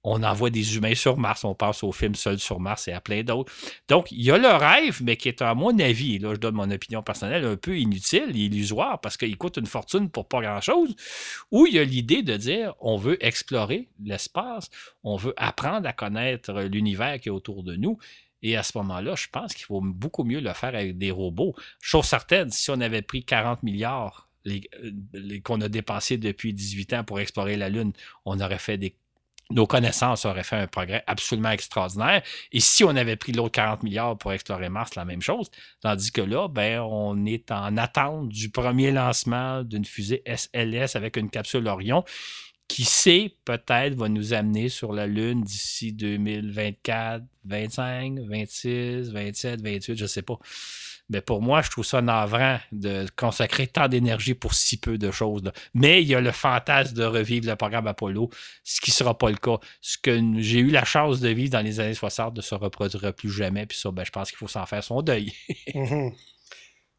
on envoie des humains sur Mars, on pense au film Seul sur Mars et à plein d'autres. Donc, il y a le rêve, mais qui est, à mon avis, là, je donne mon opinion personnelle, un peu inutile, illusoire, parce qu'il coûte une fortune pour pas grand-chose, ou il y a l'idée de dire, on veut explorer l'espace, on veut apprendre à connaître l'univers qui est autour de nous, et à ce moment-là, je pense qu'il faut beaucoup mieux le faire avec des robots. Chose certaine, si on avait pris 40 milliards euh, qu'on a dépensés depuis 18 ans pour explorer la Lune, on aurait fait des nos connaissances auraient fait un progrès absolument extraordinaire. Et si on avait pris l'autre 40 milliards pour explorer Mars, la même chose. Tandis que là, ben, on est en attente du premier lancement d'une fusée SLS avec une capsule Orion qui sait peut-être va nous amener sur la Lune d'ici 2024, 25, 26, 27, 28, je ne sais pas. Mais pour moi, je trouve ça navrant de consacrer tant d'énergie pour si peu de choses. Mais il y a le fantasme de revivre le programme Apollo, ce qui ne sera pas le cas. Ce que j'ai eu la chance de vivre dans les années 60 ne se reproduira plus jamais. Puis ça, ben, je pense qu'il faut s'en faire son deuil. Mhm.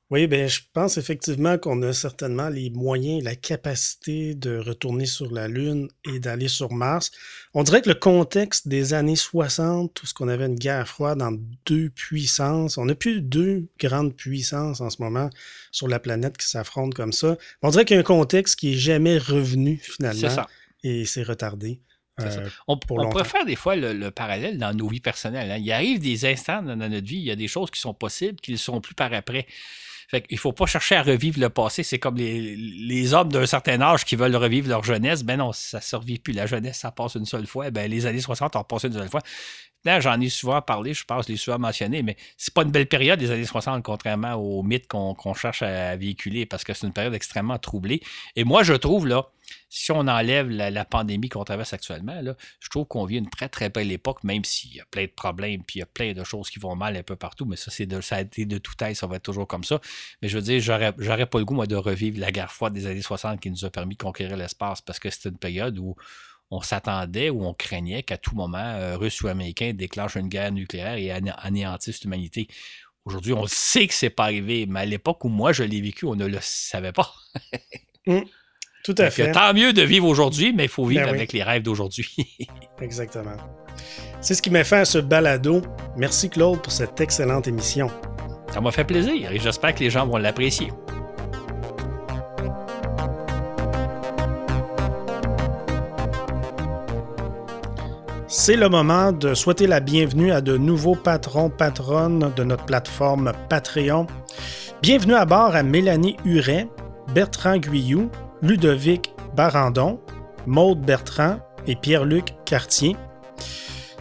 Oui, ben, je pense effectivement qu'on a certainement les moyens, la capacité de retourner sur la Lune et d'aller sur Mars. On dirait que le contexte des années 60, tout ce qu'on avait une guerre froide entre deux puissances, on n'a plus deux grandes puissances en ce moment sur la planète qui s'affrontent comme ça. On dirait qu'il y a un contexte qui est jamais revenu finalement. Ça. Et c'est retardé. Euh, on, on pourrait faire des fois le, parallèle dans nos vies personnelles. Hein. Il arrive des instants dans notre vie, il y a des choses qui sont possibles, qui ne sont plus par après. Fait qu'il faut pas chercher à revivre le passé. C'est comme les, hommes d'un certain âge qui veulent revivre leur jeunesse. Ben non, ça ne survit plus. La jeunesse, ça passe une seule fois. Ben, les années 60 ont passé une seule fois. J'en ai souvent parlé, je pense, les souvent mentionné, mais c'est pas une belle période, les années 60, contrairement aux mythes qu'on cherche à véhiculer, parce que c'est une période extrêmement troublée. Et moi, je trouve, là, si on enlève la, pandémie qu'on traverse actuellement, là, je trouve qu'on vit une très, très belle époque, même s'il y a plein de problèmes, puis il y a plein de choses qui vont mal un peu partout, mais ça, c'est de, ça a été de tout taille, ça va être toujours comme ça. Mais je veux dire, j'aurais pas le goût, moi, de revivre la guerre froide des années 60 qui nous a permis de conquérir l'espace, parce que c'était une période où on s'attendait ou on craignait qu'à tout moment, euh, Russes ou Américains déclenchent une guerre nucléaire et anéantissent l'humanité. Aujourd'hui, on sait que c'est pas arrivé, mais à l'époque où moi je l'ai vécu, on ne le savait pas. Mmh. tout à fait. Tant mieux de vivre aujourd'hui, mais il faut vivre ben avec les rêves d'aujourd'hui. Exactement. C'est ce qui m'a fait à ce balado. Merci Claude pour cette excellente émission. Ça m'a fait plaisir et j'espère que les gens vont l'apprécier. C'est le moment de souhaiter la bienvenue à de nouveaux patrons, patronnes de notre plateforme Patreon. Bienvenue à bord à Mélanie Huret, Bertrand Guyou, Ludovic Barandon, Maude Bertrand et Pierre-Luc Cartier.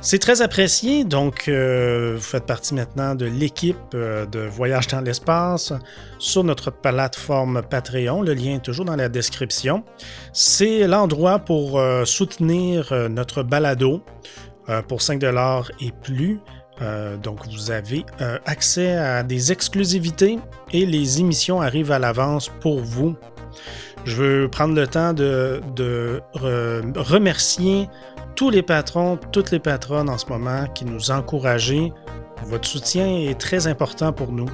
C'est très apprécié, donc euh, vous faites partie maintenant de l'équipe euh, de Voyage dans l'espace sur notre plateforme Patreon. Le lien est toujours dans la description. C'est l'endroit pour euh, soutenir notre balado pour 5 et plus. donc vous avez accès à des exclusivités et les émissions arrivent à l'avance pour vous. Je veux prendre le temps de, remercier tous les patrons, toutes les patronnes en ce moment qui nous encouragent. Votre soutien est très important pour nous.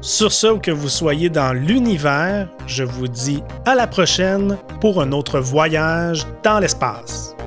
Sur ce, que vous soyez dans l'univers, je vous dis à la prochaine pour un autre voyage dans l'espace.